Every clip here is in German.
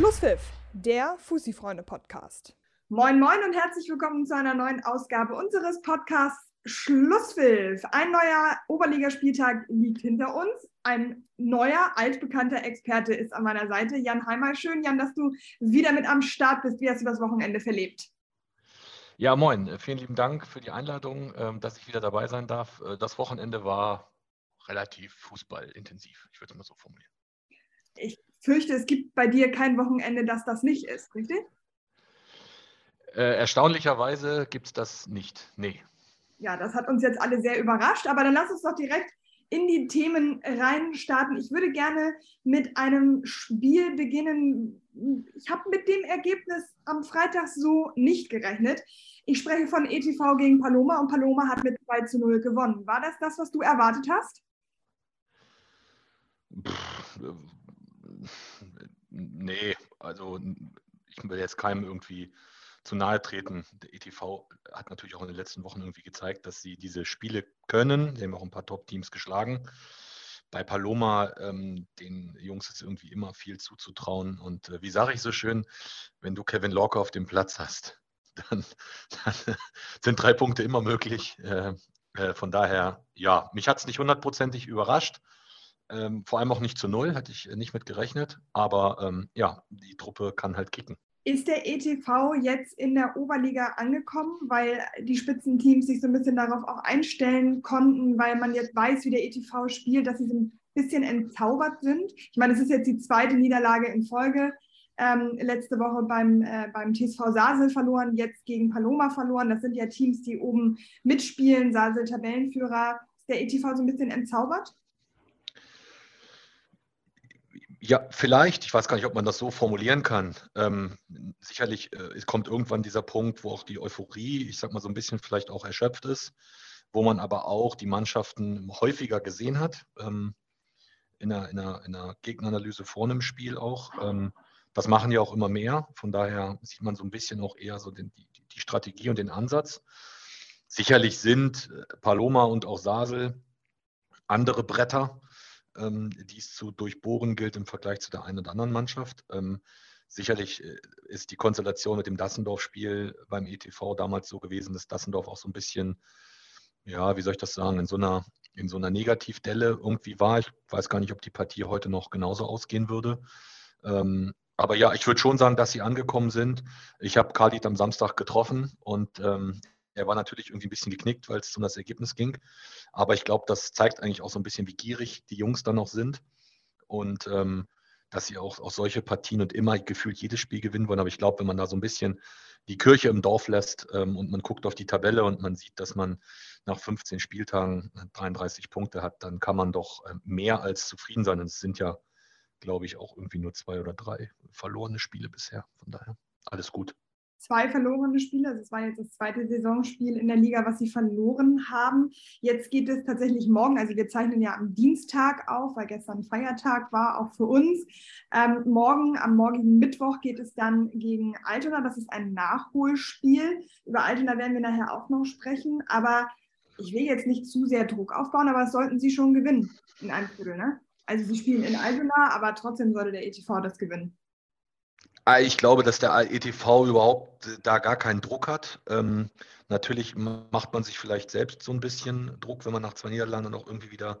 Schlusspfiff, der Fussi-Freunde-Podcast. Moin, moin und herzlich willkommen zu einer neuen Ausgabe unseres Podcasts Schlusspfiff. Ein neuer Oberligaspieltag liegt hinter uns. Ein neuer, altbekannter Experte ist an meiner Seite, Jan Heimer. Schön, Jan, dass du wieder mit am Start bist. Wie hast du das Wochenende verlebt? Ja, moin. Vielen lieben Dank für die Einladung, ähm, dass ich wieder dabei sein darf. Äh, das Wochenende war relativ fußballintensiv. Ich würde es mal so formulieren. Ich fürchte, es gibt bei dir kein Wochenende, das das nicht ist, richtig? Äh, erstaunlicherweise gibt es das nicht. Nee. Ja, das hat uns jetzt alle sehr überrascht, aber dann lass uns doch direkt in die Themen reinstarten. Ich würde gerne mit einem Spiel beginnen. Ich habe mit dem Ergebnis am Freitag so nicht gerechnet. Ich spreche von ETV gegen Paloma und Paloma hat mit 2 zu 0 gewonnen. War das das, was du erwartet hast? Pff, nee, also ich will jetzt keinem irgendwie zu nahe treten. Der ETV hat natürlich auch in den letzten Wochen irgendwie gezeigt, dass sie diese Spiele können. Sie haben auch ein paar Top-Teams geschlagen. Bei Paloma, ähm, den Jungs ist irgendwie immer viel zuzutrauen. Und äh, wie sage ich so schön, wenn du Kevin Lorca auf dem Platz hast, dann, dann sind drei Punkte immer möglich. Äh, äh, von daher, ja, mich hat es nicht hundertprozentig überrascht. Ähm, vor allem auch nicht zu null, hatte ich nicht mit gerechnet. Aber ähm, ja, die Truppe kann halt kicken. Ist der ETV jetzt in der Oberliga angekommen, weil die Spitzenteams sich so ein bisschen darauf auch einstellen konnten, weil man jetzt weiß, wie der ETV spielt, dass sie so ein bisschen entzaubert sind? Ich meine, es ist jetzt die zweite Niederlage in Folge. Ähm, letzte Woche beim, äh, beim TSV Sasel verloren, jetzt gegen Paloma verloren. Das sind ja Teams, die oben mitspielen. Sasel Tabellenführer. Ist der ETV so ein bisschen entzaubert? Ja, vielleicht. Ich weiß gar nicht, ob man das so formulieren kann. Ähm, sicherlich, äh, es kommt irgendwann dieser Punkt, wo auch die Euphorie, ich sag mal so ein bisschen vielleicht auch erschöpft ist, wo man aber auch die Mannschaften häufiger gesehen hat, ähm, in, einer, in, einer, in einer Gegneranalyse vor einem Spiel auch. Ähm, das machen ja auch immer mehr. Von daher sieht man so ein bisschen auch eher so den, die, die Strategie und den Ansatz. Sicherlich sind äh, Paloma und auch Sasel andere Bretter ähm, die es zu durchbohren gilt im Vergleich zu der einen oder anderen Mannschaft. Ähm, sicherlich äh, ist die Konstellation mit dem Dassendorf-Spiel beim ETV damals so gewesen, dass Dassendorf auch so ein bisschen, ja, wie soll ich das sagen, in so einer, in so einer Negativdelle irgendwie war. Ich weiß gar nicht, ob die Partie heute noch genauso ausgehen würde. Ähm, aber ja, ich würde schon sagen, dass sie angekommen sind. Ich habe Khalid am Samstag getroffen und ähm, er war natürlich irgendwie ein bisschen geknickt, weil es um das Ergebnis ging. Aber ich glaube, das zeigt eigentlich auch so ein bisschen, wie gierig die Jungs dann noch sind. Und ähm, dass sie auch, auch solche Partien und immer gefühlt jedes Spiel gewinnen wollen. Aber ich glaube, wenn man da so ein bisschen die Kirche im Dorf lässt ähm, und man guckt auf die Tabelle und man sieht, dass man nach 15 Spieltagen 33 Punkte hat, dann kann man doch ähm, mehr als zufrieden sein. Und es sind ja, glaube ich, auch irgendwie nur zwei oder drei verlorene Spiele bisher. Von daher alles gut zwei verlorene Spiele. Also es war jetzt das zweite Saisonspiel in der Liga, was sie verloren haben. Jetzt geht es tatsächlich morgen, also wir zeichnen ja am Dienstag auf, weil gestern Feiertag war, auch für uns. Ähm, morgen, am morgigen Mittwoch geht es dann gegen Altona. Das ist ein Nachholspiel. Über Altona werden wir nachher auch noch sprechen. Aber ich will jetzt nicht zu sehr Druck aufbauen, aber es sollten sie schon gewinnen in einem Viertel. Ne? Also sie spielen in Altona, aber trotzdem sollte der ETV das gewinnen. Ah, ich glaube, dass der ETV überhaupt äh, da gar keinen Druck hat. Ähm, natürlich macht man sich vielleicht selbst so ein bisschen Druck, wenn man nach zwei Niederlanden noch irgendwie wieder,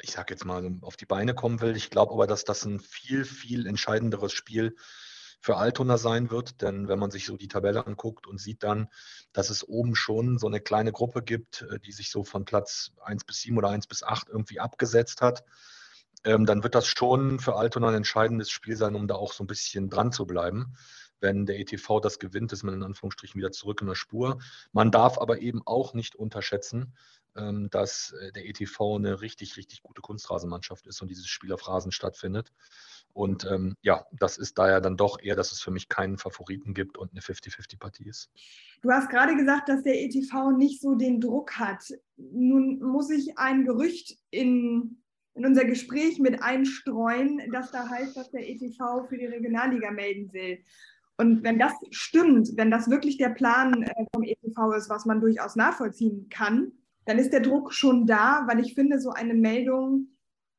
ich sage jetzt mal, auf die Beine kommen will. Ich glaube aber, dass das ein viel, viel entscheidenderes Spiel für Altona sein wird. Denn wenn man sich so die Tabelle anguckt und sieht dann, dass es oben schon so eine kleine Gruppe gibt, äh, die sich so von Platz 1 bis 7 oder 1 bis 8 irgendwie abgesetzt hat, ähm, dann wird das schon für Altona ein entscheidendes Spiel sein, um da auch so ein bisschen dran zu bleiben. Wenn der ETV das gewinnt, ist man in Anführungsstrichen wieder zurück in der Spur. Man darf aber eben auch nicht unterschätzen, ähm, dass äh, der ETV eine richtig, richtig gute Kunstrasenmannschaft ist und dieses Spiel auf Rasen stattfindet. Und ähm, ja, das ist daher dann doch eher, dass es für mich keinen Favoriten gibt und eine 50-50-Partie ist. Du hast gerade gesagt, dass der ETV nicht so den Druck hat. Nun muss ich ein Gerücht in in unser Gespräch mit einstreuen, dass da heißt, dass der ETV für die Regionalliga melden will. Und wenn das stimmt, wenn das wirklich der Plan äh, vom ETV ist, was man durchaus nachvollziehen kann, dann ist der Druck schon da, weil ich finde, so eine Meldung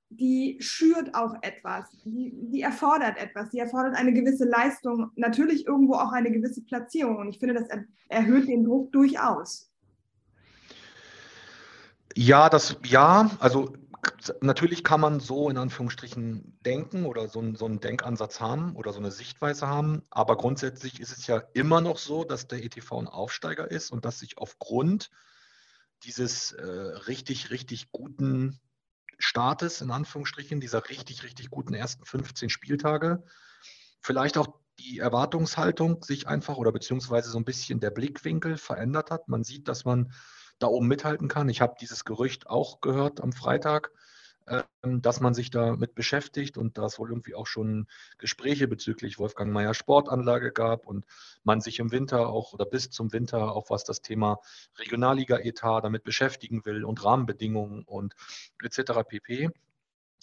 die schürt auch etwas, die, die erfordert etwas, die erfordert eine gewisse Leistung, natürlich irgendwo auch eine gewisse Platzierung. Und ich finde, das erhöht den Druck durchaus. Ja, das, ja, also natürlich kann man so in Anführungsstrichen denken oder so, so einen Denkansatz haben oder so eine Sichtweise haben, aber grundsätzlich ist es ja immer noch so, dass der ETV ein Aufsteiger ist und dass sich aufgrund dieses äh, richtig, richtig guten Startes, in Anführungsstrichen, dieser richtig, richtig guten ersten 15 Spieltage, vielleicht auch die Erwartungshaltung sich einfach oder beziehungsweise so ein bisschen der Blickwinkel verändert hat. Man sieht, dass man da oben mithalten kann. Ich habe dieses Gerücht auch gehört am Freitag, dass man sich damit beschäftigt und da es wohl irgendwie auch schon Gespräche bezüglich Wolfgang Mayer Sportanlage gab und man sich im Winter auch oder bis zum Winter auch was das Thema Regionalliga-Etat damit beschäftigen will und Rahmenbedingungen und etc. pp.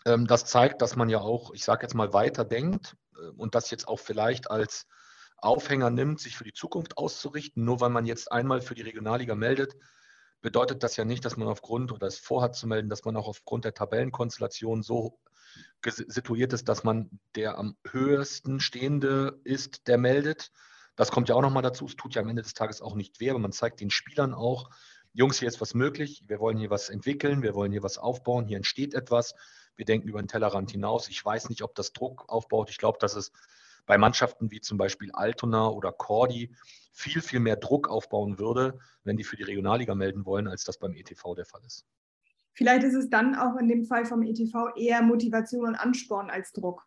Ähm, das zeigt, dass man ja auch, ich sage jetzt mal, weiter denkt äh, und das jetzt auch vielleicht als Aufhänger nimmt, sich für die Zukunft auszurichten. Nur weil man jetzt einmal für die Regionalliga meldet, bedeutet das ja nicht, dass man aufgrund oder es vorhat zu melden, dass man auch aufgrund der Tabellenkonstellation so situiert ist, dass man der am höchsten stehende ist, der meldet. Das kommt ja auch nochmal dazu. Es tut ja am Ende des Tages auch nicht weh, aber man zeigt den Spielern auch, Jungs, hier ist was möglich. Wir wollen hier was entwickeln. Wir wollen hier was aufbauen. Hier entsteht etwas. Wir denken über den Tellerrand hinaus. Ich weiß nicht, ob das Druck aufbaut. Ich glaube, dass es bei Mannschaften wie zum Beispiel Altona oder Cordi viel, viel mehr Druck aufbauen würde, wenn die für die Regionalliga melden wollen, als das beim ETV der Fall ist. Vielleicht ist es dann auch in dem Fall vom ETV eher Motivation und Ansporn als Druck.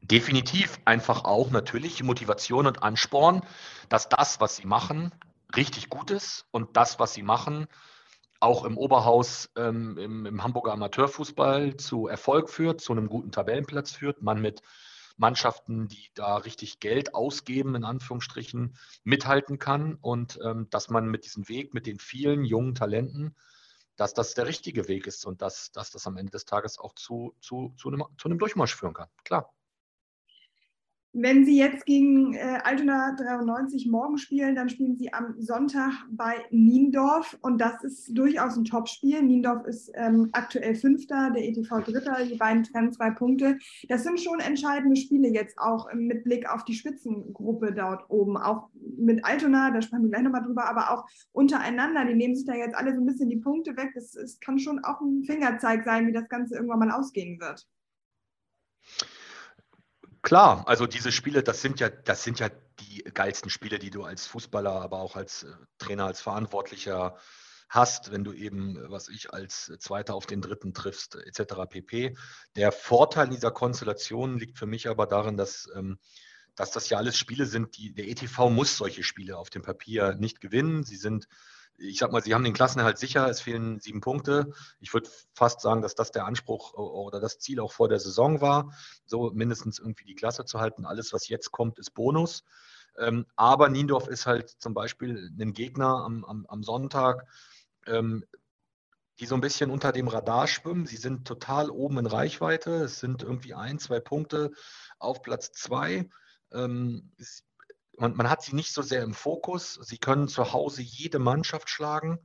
Definitiv einfach auch natürlich Motivation und Ansporn, dass das, was sie machen, richtig gut ist und das, was sie machen, auch im Oberhaus ähm, im, im, Hamburger Amateurfußball zu Erfolg führt, zu einem guten Tabellenplatz führt, man mit Mannschaften, die da richtig Geld ausgeben, in Anführungsstrichen, mithalten kann und ähm, dass man mit diesem Weg, mit den vielen jungen Talenten, dass das der richtige Weg ist und dass, dass das am Ende des Tages auch zu, zu, zu, einem, zu einem Durchmarsch führen kann. Klar. Wenn Sie jetzt gegen äh, Altona 93 morgen spielen, dann spielen Sie am Sonntag bei Niendorf und das ist durchaus ein Topspiel. Niendorf ist ähm, aktuell Fünfter, der ETV Dritter, die beiden trennen zwei Punkte. Das sind schon entscheidende Spiele jetzt auch mit Blick auf die Spitzengruppe dort oben. Auch mit Altona, da sprechen wir gleich nochmal drüber, aber auch untereinander. Die nehmen sich da jetzt alle so ein bisschen die Punkte weg. Das, das kann schon auch ein Fingerzeig sein, wie das Ganze irgendwann mal ausgehen wird. Klar, also diese Spiele, das sind ja, das sind ja die geilsten Spiele, die du als Fußballer, aber auch als äh, Trainer, als Verantwortlicher hast, wenn du eben, was ich, als Zweiter auf den Dritten triffst, etc. pp. Der Vorteil dieser Konstellation liegt für mich aber darin, dass, ähm, dass das ja alles Spiele sind, die der ETV muss solche Spiele auf dem Papier nicht gewinnen. Sie sind ich sag mal, sie haben den Klassenerhalt sicher, es fehlen sieben Punkte. Ich würde fast sagen, dass das der Anspruch oder das Ziel auch vor der Saison war, so mindestens irgendwie die Klasse zu halten. Alles, was jetzt kommt, ist Bonus. Ähm, aber Niendorf ist halt zum Beispiel ein Gegner am, am, am Sonntag, ähm, die so ein bisschen unter dem Radar schwimmen. Sie sind total oben in Reichweite. Es sind irgendwie ein, zwei Punkte auf Platz zwei. Ähm, man, man, hat sie nicht so sehr im Fokus. Sie können zu Hause jede Mannschaft schlagen.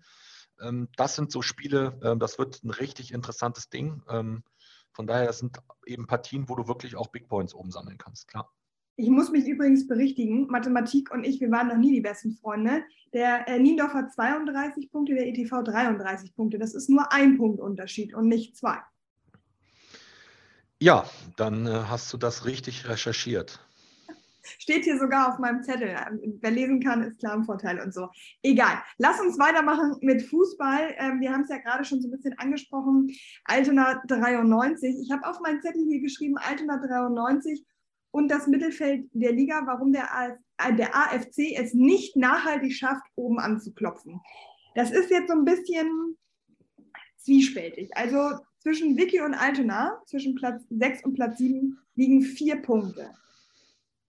Ähm, das sind so Spiele, ähm, das wird ein richtig interessantes Ding. Ähm, von daher sind eben Partien, wo du wirklich auch Big Points oben sammeln kannst, klar. Ich muss mich übrigens berichtigen, Mathematik und ich, wir waren noch nie die besten Freunde. Der äh, Niendorf hat 32 Punkte, der ETV 33 Punkte. Das ist nur ein Punkt Unterschied und nicht zwei. Ja, dann äh, hast du das richtig recherchiert. Steht hier sogar auf meinem Zettel. Wer lesen kann, ist klar im Vorteil und so. Egal. Lass uns weitermachen mit Fußball. Ähm, wir haben es ja gerade schon so ein bisschen angesprochen. Altona 93. Ich habe auf meinen Zettel hier geschrieben, Altona 93 und das Mittelfeld der Liga, warum der, äh, der AFC es nicht nachhaltig schafft, oben anzuklopfen. Das ist jetzt so ein bisschen zwiespältig. Also zwischen Vicky und Altona, zwischen Platz 6 und Platz 7, liegen vier Punkte.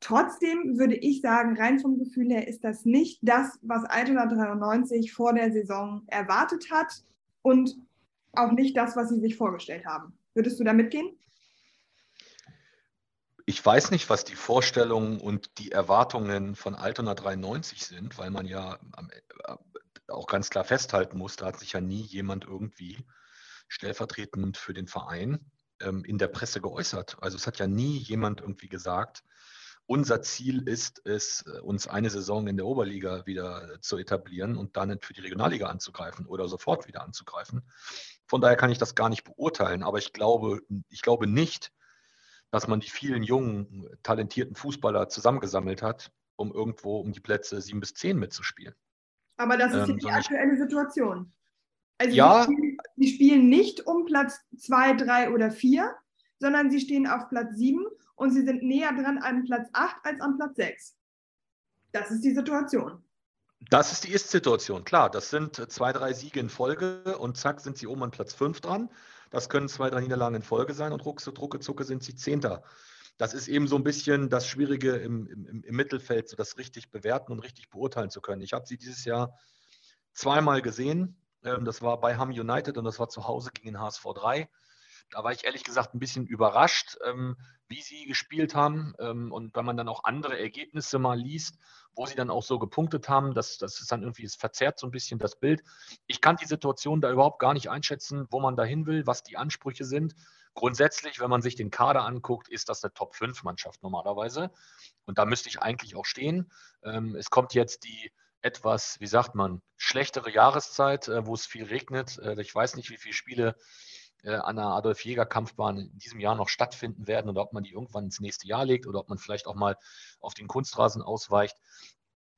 Trotzdem würde ich sagen, rein vom Gefühl her ist das nicht das, was Altona 93 vor der Saison erwartet hat und auch nicht das, was sie sich vorgestellt haben. Würdest du da mitgehen? Ich weiß nicht, was die Vorstellungen und die Erwartungen von Altona 93 sind, weil man ja äh, auch ganz klar festhalten muss, da hat sich ja nie jemand irgendwie stellvertretend für den Verein ähm, in der Presse geäußert. Also es hat ja nie jemand irgendwie gesagt, unser Ziel ist es, uns eine Saison in der Oberliga wieder zu etablieren und dann für die Regionalliga anzugreifen oder sofort wieder anzugreifen. Von daher kann ich das gar nicht beurteilen, aber ich glaube, ich glaube nicht, dass man die vielen jungen, talentierten Fußballer zusammengesammelt hat, um irgendwo um die Plätze sieben bis zehn mitzuspielen. Aber das ist ähm, die aktuelle Situation. Also ja, sie spielen, sie spielen nicht um Platz zwei, drei oder vier, sondern sie stehen auf Platz sieben und sie sind näher dran an Platz acht als an Platz sechs. Das ist die Situation. Das ist die Ist-Situation, klar. Das sind zwei, drei Siege in Folge und zack sind sie oben an Platz fünf dran. Das können zwei, drei Niederlagen in Folge sein und ruckzuck, drucke, zucke sind sie Zehnter. Das ist eben so ein bisschen das Schwierige im, im, im Mittelfeld, so das richtig bewerten und richtig beurteilen zu können. Ich habe sie dieses Jahr zweimal gesehen. Ähm, das war bei Ham United und das war zu Hause gegen den HSV 3. Da war ich ehrlich gesagt ein bisschen überrascht, ähm, wie sie gespielt haben. Ähm, und wenn man dann auch andere Ergebnisse mal liest, wo sie dann auch so gepunktet haben, das, das ist dann irgendwie, es verzerrt so ein bisschen das Bild. Ich kann die Situation da überhaupt gar nicht einschätzen, wo man da hin will, was die Ansprüche sind. Grundsätzlich, wenn man sich den Kader anguckt, ist das eine Top-5-Mannschaft normalerweise. Und da müsste ich eigentlich auch stehen. Ähm, es kommt jetzt die etwas, wie sagt man, schlechtere Jahreszeit, äh, wo es viel regnet. Äh, ich weiß nicht, wie viele Spiele äh, an der Adolf-Jäger-Kampfbahn in diesem Jahr noch stattfinden werden oder ob man die irgendwann ins nächste Jahr legt oder ob man vielleicht auch mal auf den Kunstrasen ausweicht.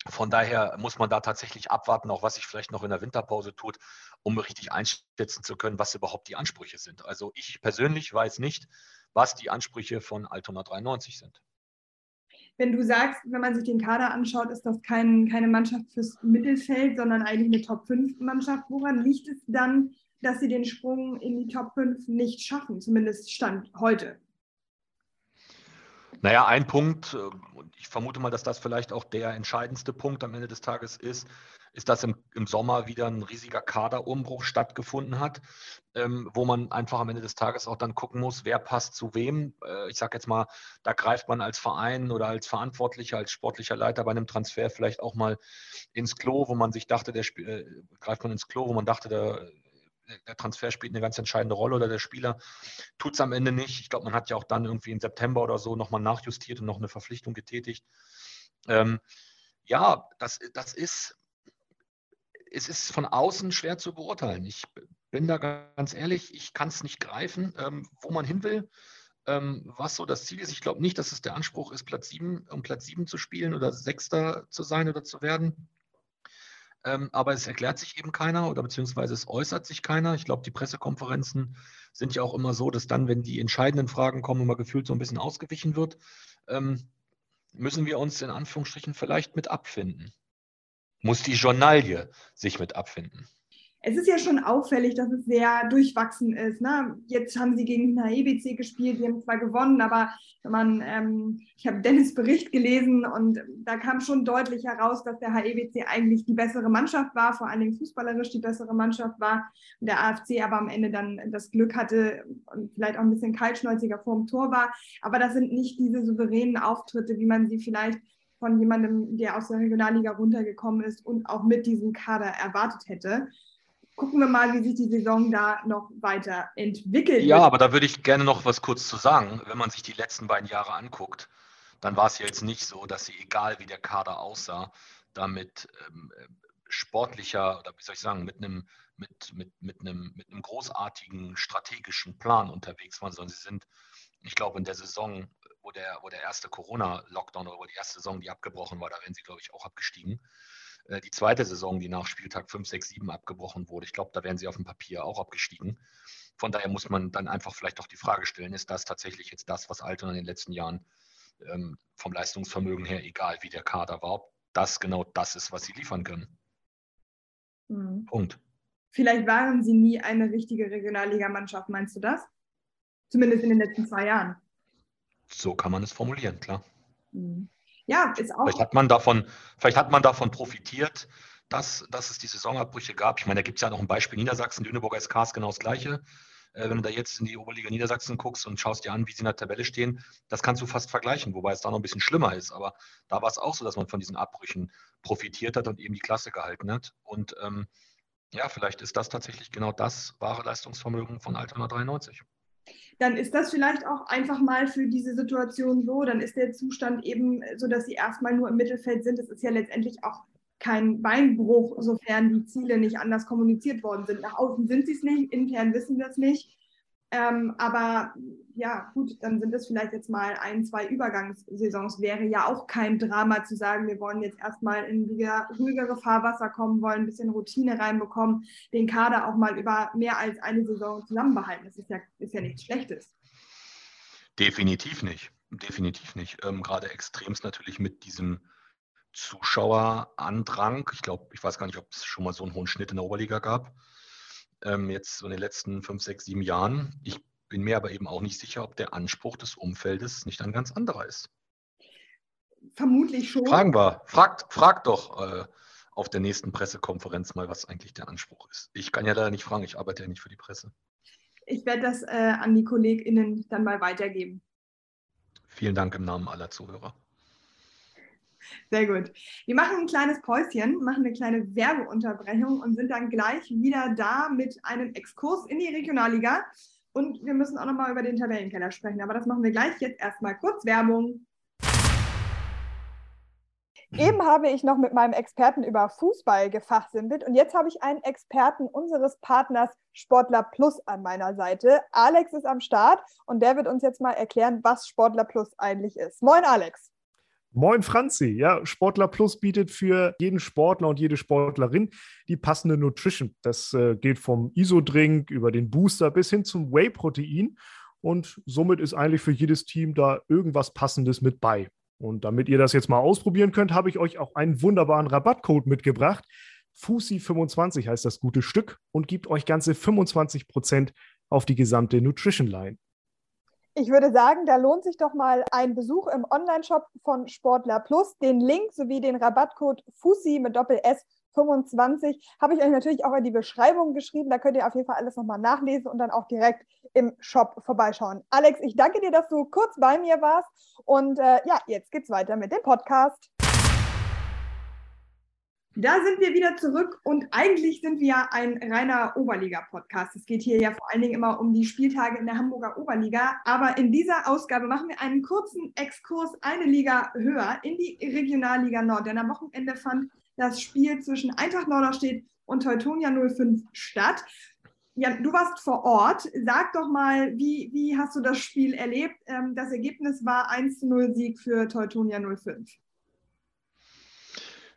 Von daher muss man da tatsächlich abwarten, auch was sich vielleicht noch in der Winterpause tut, um richtig einschätzen zu können, was überhaupt die Ansprüche sind. Also ich persönlich weiß nicht, was die Ansprüche von Altona 93 sind. Wenn du sagst, wenn man sich den Kader anschaut, ist das kein, keine Mannschaft fürs Mittelfeld, sondern eigentlich eine Top-5-Mannschaft. Woran liegt es dann, dass sie den Sprung in die Top 5 nicht schaffen, zumindest Stand heute? Naja, ein Punkt, äh, und ich vermute mal, dass das vielleicht auch der entscheidendste Punkt am Ende des Tages ist, ist, dass im, im Sommer wieder ein riesiger Kaderumbruch stattgefunden hat, ähm, wo man einfach am Ende des Tages auch dann gucken muss, wer passt zu wem. Äh, ich sage jetzt mal, da greift man als Verein oder als Verantwortlicher, als sportlicher Leiter bei einem Transfer vielleicht auch mal ins Klo, wo man sich dachte, der äh, greift man ins Klo, wo man dachte, der der Transfer spielt eine ganz entscheidende Rolle oder der Spieler tut es am Ende nicht. Ich glaube, man hat ja auch dann irgendwie im September oder so nochmal nachjustiert und noch eine Verpflichtung getätigt. Ähm, ja, das, das ist, es ist von außen schwer zu beurteilen. Ich bin da ganz ehrlich, ich kann es nicht greifen, ähm, wo man hin will, ähm, was so das Ziel ist. Ich glaube nicht, dass es der Anspruch ist, Platz 7, um Platz 7 zu spielen oder Sechster zu sein oder zu werden. Ähm, aber es erklärt sich eben keiner oder beziehungsweise es äußert sich keiner. Ich glaube, die Pressekonferenzen sind ja auch immer so, dass dann, wenn die entscheidenden Fragen kommen, immer gefühlt so ein bisschen ausgewichen wird. Ähm, müssen wir uns in Anführungsstrichen vielleicht mit abfinden? Muss die Journalie sich mit abfinden? Es ist ja schon auffällig, dass es sehr durchwachsen ist. Ne? Jetzt haben sie gegen den HEBC gespielt, die haben zwar gewonnen, aber wenn man, ähm, ich habe Dennis Bericht gelesen und da kam schon deutlich heraus, dass der HEBC eigentlich die bessere Mannschaft war, vor allen Dingen fußballerisch die bessere Mannschaft war und der AFC aber am Ende dann das Glück hatte und vielleicht auch ein bisschen kaltschnäuziger vor dem Tor war. Aber das sind nicht diese souveränen Auftritte, wie man sie vielleicht von jemandem, der aus der Regionalliga runtergekommen ist und auch mit diesem Kader erwartet hätte gucken wir mal, wie sich die Saison da noch weiter entwickelt. Ja, aber da würde ich gerne noch was kurz zu sagen. Wenn man sich die letzten beiden Jahre anguckt, dann war es ja jetzt nicht so, dass sie, egal wie der Kader aussah, damit ähm, sportlicher oder wie soll ich sagen, mit einem, mit, mit, mit, einem, mit einem großartigen strategischen Plan unterwegs waren, sondern sie sind, ich glaube, in der Saison, wo der, wo der erste Corona-Lockdown oder wo die erste Saison, die abgebrochen war, da wären sie, glaube ich, auch abgestiegen. Äh, die zweite Saison, die nach Spieltag 5, 6, 7 abgebrochen wurde. Ich glaube, da wären sie auf dem Papier auch abgestiegen. Von daher muss man dann einfach vielleicht auch die Frage stellen, ist das tatsächlich jetzt das, was Altona in den letzten Jahren ähm, vom Leistungsvermögen her, egal wie der Kader war, ob das genau das ist, was sie liefern können. Mhm. Punkt. Vielleicht waren sie nie eine richtige Regionalligamannschaft, meinst du das? Zumindest in den letzten zwei Jahren. So kann man es formulieren, klar. Mhm ja, ist auch. Vielleicht hat man davon, vielleicht hat man davon profitiert, dass, dass es die Saisonabbrüche gab. Ich meine, da gibt es ja noch ein Beispiel Niedersachsen, Lüneburger SK ist genau das Gleiche. Äh, wenn du da jetzt in die Oberliga Niedersachsen guckst und schaust dir an, wie sie in der Tabelle stehen, das kannst du fast vergleichen, wobei es da noch ein bisschen schlimmer ist. Aber da war es auch so, dass man von diesen Abbrüchen profitiert hat und eben die Klasse gehalten hat. Und ähm, Ja, vielleicht ist das tatsächlich genau das wahre Leistungsvermögen von Altona 93 dann ist das vielleicht auch einfach mal für diese Situation so. Dann ist der Zustand eben so, dass sie erstmal nur im Mittelfeld sind. Es ist ja letztendlich auch kein Beinbruch, sofern die Ziele nicht anders kommuniziert worden sind. Nach außen sind sie es nicht, intern wissen wir es nicht. Ähm, aber ja, gut, dann sind es vielleicht jetzt mal ein, zwei Übergangssaisons. Wäre ja auch kein Drama zu sagen, wir wollen jetzt erstmal in wieder ruhigere Fahrwasser kommen, wollen ein bisschen Routine reinbekommen, den Kader auch mal über mehr als eine Saison zusammenbehalten. Das ist ja, ist ja nichts Schlechtes. Definitiv nicht. Definitiv nicht. Ähm, gerade extremst natürlich mit diesem Zuschauerandrang. Ich glaube, ich weiß gar nicht, ob es schon mal so einen hohen Schnitt in der Oberliga gab ähm, jetzt so in den letzten fünf, sechs, sieben Jahren. Ich bin mir aber eben auch nicht sicher, ob der Anspruch des Umfeldes nicht ein ganz anderer ist. Vermutlich schon. Fragen wir. Fragt, fragt doch äh, auf der nächsten Pressekonferenz mal, was eigentlich der Anspruch ist. Ich kann ja leider nicht fragen, ich arbeite ja nicht für die Presse. Ich werde das äh, an die KollegInnen dann mal weitergeben. Vielen Dank im Namen aller Zuhörer. Sehr gut. Wir machen ein kleines Päuschen, machen eine kleine Werbeunterbrechung und sind dann gleich wieder da mit einem Exkurs in die Regionalliga. Und wir müssen auch nochmal über den Tabellenkeller sprechen. Aber das machen wir gleich. Jetzt erstmal kurz Werbung. Eben habe ich noch mit meinem Experten über Fußball gefachsimpelt und jetzt habe ich einen Experten unseres Partners Sportler Plus an meiner Seite. Alex ist am Start und der wird uns jetzt mal erklären, was Sportler Plus eigentlich ist. Moin, Alex. Moin Franzi, ja, Sportler Plus bietet für jeden Sportler und jede Sportlerin die passende Nutrition. Das äh, geht vom Isodrink über den Booster bis hin zum Whey-Protein und somit ist eigentlich für jedes Team da irgendwas Passendes mit bei. Und damit ihr das jetzt mal ausprobieren könnt, habe ich euch auch einen wunderbaren Rabattcode mitgebracht. FUSI25 heißt das gute Stück und gibt euch ganze 25% auf die gesamte Nutrition Line. Ich würde sagen, da lohnt sich doch mal ein Besuch im Online-Shop von Sportler Plus. Den Link sowie den Rabattcode FUSI mit Doppel S 25 habe ich euch natürlich auch in die Beschreibung geschrieben. Da könnt ihr auf jeden Fall alles nochmal nachlesen und dann auch direkt im Shop vorbeischauen. Alex, ich danke dir, dass du kurz bei mir warst. Und äh, ja, jetzt geht's weiter mit dem Podcast. Da sind wir wieder zurück und eigentlich sind wir ja ein reiner Oberliga-Podcast. Es geht hier ja vor allen Dingen immer um die Spieltage in der Hamburger Oberliga. Aber in dieser Ausgabe machen wir einen kurzen Exkurs eine Liga höher in die Regionalliga Nord. Denn am Wochenende fand das Spiel zwischen Eintracht Norderstedt und Teutonia 05 statt. Ja, du warst vor Ort. Sag doch mal, wie, wie hast du das Spiel erlebt? Ähm, das Ergebnis war 1 0 Sieg für Teutonia 05.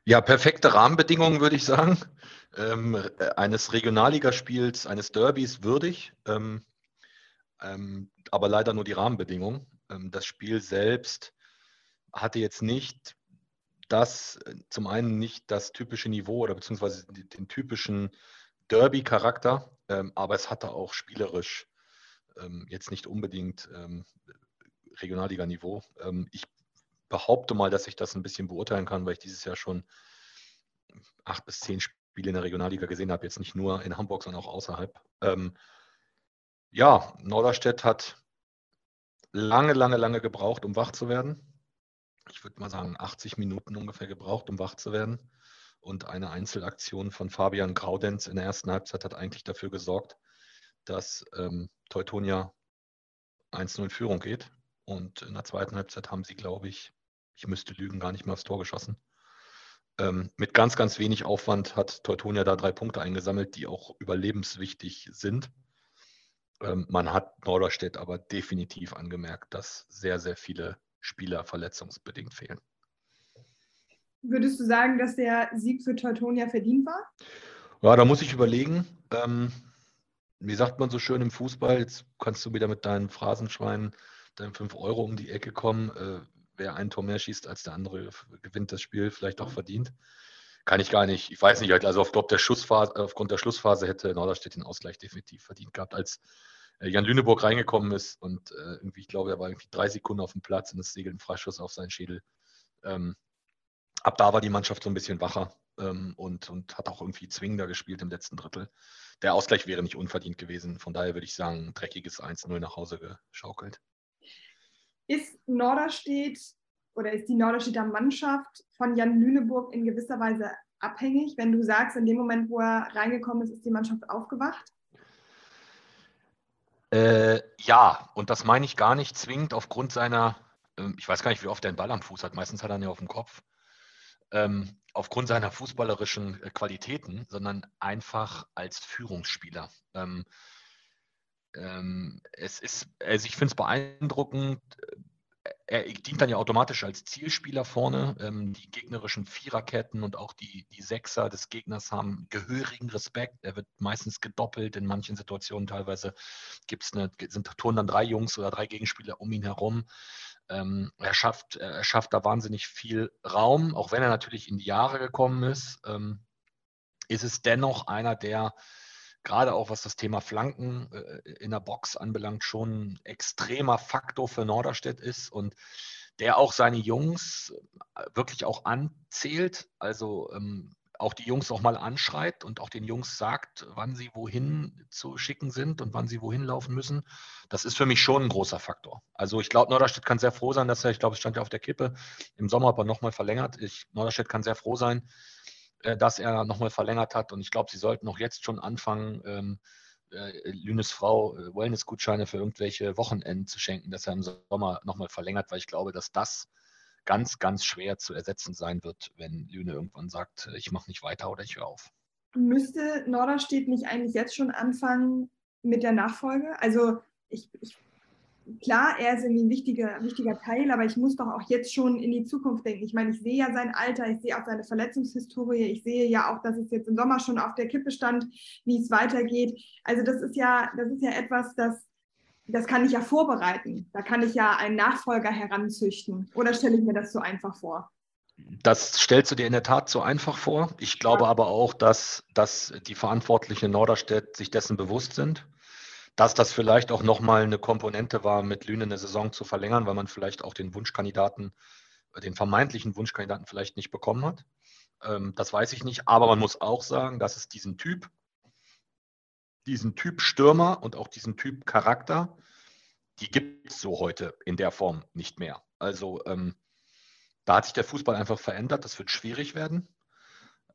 Ja, perfekte Rahmenbedingungen, würde ich sagen. Ähm, äh, eines Regionalligaspiels, eines Derbys würdig, ähm, ähm, aber leider nur die Rahmenbedingungen. Ähm, das Spiel selbst hatte jetzt nicht das, äh, zum einen nicht das typische Niveau oder beziehungsweise den, typischen Derby-Charakter, ähm, aber es hatte auch spielerisch ähm, jetzt nicht unbedingt Regionalliga-Niveau. ich behaupte mal, dass ich das ein bisschen beurteilen kann, weil ich dieses Jahr schon acht bis zehn Spiele in der Regionalliga gesehen habe, jetzt nicht nur in Hamburg, sondern auch außerhalb. Ähm, ja, Norderstedt hat lange, lange, lange gebraucht, um wach zu werden. Ich würde mal sagen, 80 Minuten ungefähr gebraucht, um wach zu werden. Und eine Einzelaktion von Fabian Graudenz in der ersten Halbzeit hat eigentlich dafür gesorgt, dass ähm, Teutonia 1-0 in Führung geht. Und in der zweiten Halbzeit haben sie, glaube ich, ich müsste lügen, gar nicht mehr aufs Tor geschossen. Ähm, mit ganz, ganz wenig Aufwand hat Teutonia da drei Punkte eingesammelt, die auch überlebenswichtig sind. Ähm, man hat Norderstedt aber definitiv angemerkt, dass sehr, sehr viele Spieler verletzungsbedingt fehlen. Würdest du sagen, dass der Sieg für Teutonia verdient war? Ja, da muss ich überlegen. Ähm, wie sagt man so schön im Fußball? Jetzt kannst du wieder mit deinen Phrasenschweinen, deinen 5 Euro um die Ecke kommen. Äh, wer ein Tor mehr schießt als der andere, gewinnt das Spiel, vielleicht auch verdient. Kann ich gar nicht, ich weiß nicht, also aufgrund der, Schlussphase, aufgrund der Schlussphase hätte Norderstedt den Ausgleich definitiv verdient gehabt, als äh, Jan Lüneburg reingekommen ist und äh, irgendwie, ich glaube, er war irgendwie drei Sekunden auf dem Platz und es segelt ein Freischuss auf seinen Schädel. Ähm, ab da war die Mannschaft so ein bisschen wacher ähm, und, und hat auch irgendwie zwingender gespielt im letzten Drittel. Der Ausgleich wäre nicht unverdient gewesen. Von daher würde ich sagen, dreckiges 1-0 nach Hause geschaukelt. Ist Norderstedt oder ist die Norderstedter Mannschaft von Jan Lüneburg in gewisser Weise abhängig, wenn du sagst, in dem Moment, wo er reingekommen ist, ist die Mannschaft aufgewacht? Äh, ja, und das meine ich gar nicht zwingend aufgrund seiner, äh, ich weiß gar nicht, wie oft er den Ball am Fuß hat, meistens hat er ihn ja auf dem Kopf, ähm, aufgrund seiner fußballerischen äh, Qualitäten, sondern einfach als Führungsspieler. Ähm, ähm, es ist, also ich finde es beeindruckend, er dient dann ja automatisch als Zielspieler vorne. Ähm, die gegnerischen Viererketten und auch die, die Sechser des Gegners haben gehörigen Respekt. Er wird meistens gedoppelt. In manchen Situationen teilweise gibt's eine, sind Touren dann drei Jungs oder drei Gegenspieler um ihn herum. Ähm, er, schafft, er schafft da wahnsinnig viel Raum, auch wenn er natürlich in die Jahre gekommen ist. Ähm, ist es dennoch einer, der gerade auch was das Thema Flanken äh, in der Box anbelangt, schon ein extremer Faktor für Norderstedt ist und der auch seine Jungs äh, wirklich auch anzählt, also ähm, auch die Jungs auch mal anschreit und auch den Jungs sagt, wann sie wohin zu schicken sind und wann sie wohin laufen müssen. Das ist für mich schon ein großer Faktor. Also ich glaube, Norderstedt kann sehr froh sein, dass er, ich glaube, es stand ja auf der Kippe, im Sommer aber nochmal verlängert. Ich, Norderstedt kann sehr froh sein, äh, dass er nochmal verlängert hat. Und ich glaube, sie sollten auch jetzt schon anfangen, ähm, äh, Lünes Frau äh, Wellness-Gutscheine für irgendwelche Wochenenden zu schenken, dass er im Sommer nochmal verlängert, weil ich glaube, dass das ganz, ganz schwer zu ersetzen sein wird, wenn Lüne irgendwann sagt, ich mache nicht weiter oder ich höre auf. Müsste Norderstedt nicht eigentlich jetzt schon anfangen mit der Nachfolge? Also ich, ich klar, er ist irgendwie ein wichtiger, wichtiger Teil, aber ich muss doch auch jetzt schon in die Zukunft denken. Ich meine, ich sehe ja sein Alter, ich sehe auch seine Verletzungshistorie, ich sehe ja auch, dass es jetzt im Sommer schon auf der Kippe stand, wie es weitergeht. Also das ist ja, das ist ja etwas, das, das kann ich ja vorbereiten. Da kann ich ja einen Nachfolger heranzüchten. Oder stelle ich mir das so einfach vor? Das stellst du dir in der Tat so einfach vor. Ich glaube aber auch, dass, dass die Verantwortlichen in Norderstedt sich dessen bewusst sind dass das vielleicht auch nochmal eine Komponente war, mit Lüne eine Saison zu verlängern, weil man vielleicht auch den Wunschkandidaten, den vermeintlichen Wunschkandidaten vielleicht nicht bekommen hat. Ähm, das weiß ich nicht, aber man muss auch sagen, dass es diesen Typ, diesen Typ Stürmer und auch diesen Typ Charakter, die gibt es so heute in der Form nicht mehr. Also ähm, da hat sich der Fußball einfach verändert. Das wird schwierig werden.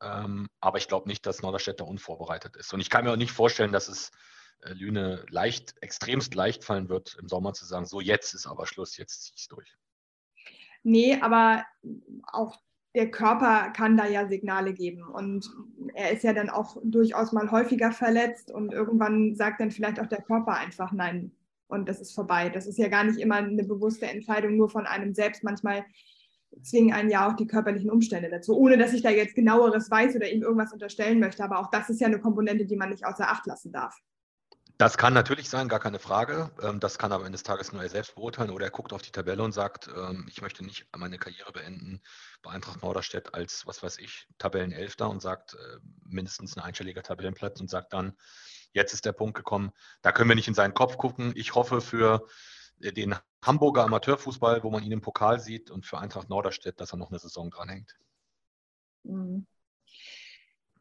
Ähm, aber ich glaube nicht, dass Norderstedt da unvorbereitet ist. Und ich kann mir auch nicht vorstellen, dass es äh, Lüne leicht, extremst leicht fallen wird, im Sommer zu sagen, so jetzt ist aber Schluss, jetzt ziehe ich es durch. Nee, aber auch der Körper kann da ja Signale geben. Und er ist ja dann auch durchaus mal häufiger verletzt und irgendwann sagt dann vielleicht auch der Körper einfach nein und das ist vorbei. Das ist ja gar nicht immer eine bewusste Entscheidung nur von einem selbst. Manchmal zwingen einen ja auch die körperlichen Umstände dazu, ohne dass ich da jetzt genaueres weiß oder ihm irgendwas unterstellen möchte. Aber auch das ist ja eine Komponente, die man nicht außer Acht lassen darf. Das kann natürlich sein, gar keine Frage. Ähm, das kann aber eines Tages nur er selbst beurteilen oder er guckt auf die Tabelle und sagt, ähm, ich möchte nicht meine Karriere beenden bei Eintracht Norderstedt als, was weiß ich, Tabellenelfter und sagt äh, mindestens ein einstelliger Tabellenplatz und sagt dann, jetzt ist der Punkt gekommen. Da können wir nicht in seinen Kopf gucken. Ich hoffe für äh, den Hamburger Amateurfußball, wo man ihn im Pokal sieht und für Eintracht Norderstedt, dass er noch eine Saison dranhängt. Mhm.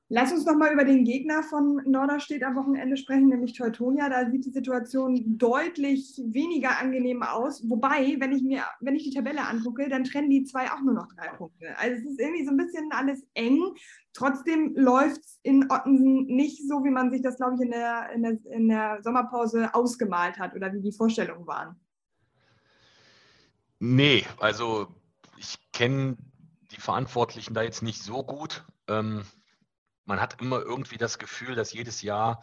Lass uns noch mal über den Gegner von Norderstedt am Wochenende sprechen, nämlich Teutonia. Da sieht die Situation deutlich weniger angenehm aus. Wobei, wenn ich mir, wenn ich die Tabelle angucke, dann trennen die zwei auch nur noch drei Punkte. Also es ist irgendwie so ein bisschen alles eng. Trotzdem läuft es in Ottensen nicht so, wie man sich das, glaube ich, in der, in, der, in der Sommerpause ausgemalt hat oder wie die Vorstellungen waren. Nee, also ich kenne die Verantwortlichen da jetzt nicht so gut. Ähm, man hat immer irgendwie das Gefühl, dass jedes Jahr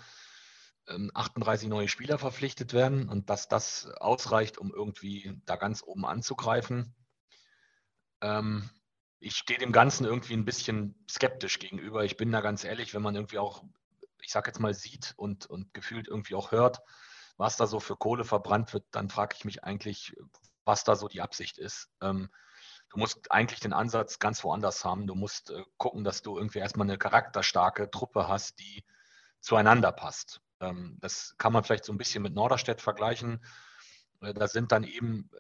38 ähm, neue Spieler verpflichtet werden und dass das ausreicht, um irgendwie da ganz oben anzugreifen. Ähm, ich stehe dem Ganzen irgendwie ein bisschen skeptisch gegenüber. Ich bin da ganz ehrlich, wenn man irgendwie auch, ich sage jetzt mal, sieht und, und gefühlt irgendwie auch hört, was da so für Kohle verbrannt wird, dann frage ich mich eigentlich, was da so die Absicht ist. Du musst eigentlich den Ansatz ganz woanders haben. Du musst äh, gucken, dass du irgendwie erstmal eine charakterstarke Truppe hast, die zueinander passt. Ähm, das kann man vielleicht so ein bisschen mit Norderstedt vergleichen. Äh, da sind dann eben,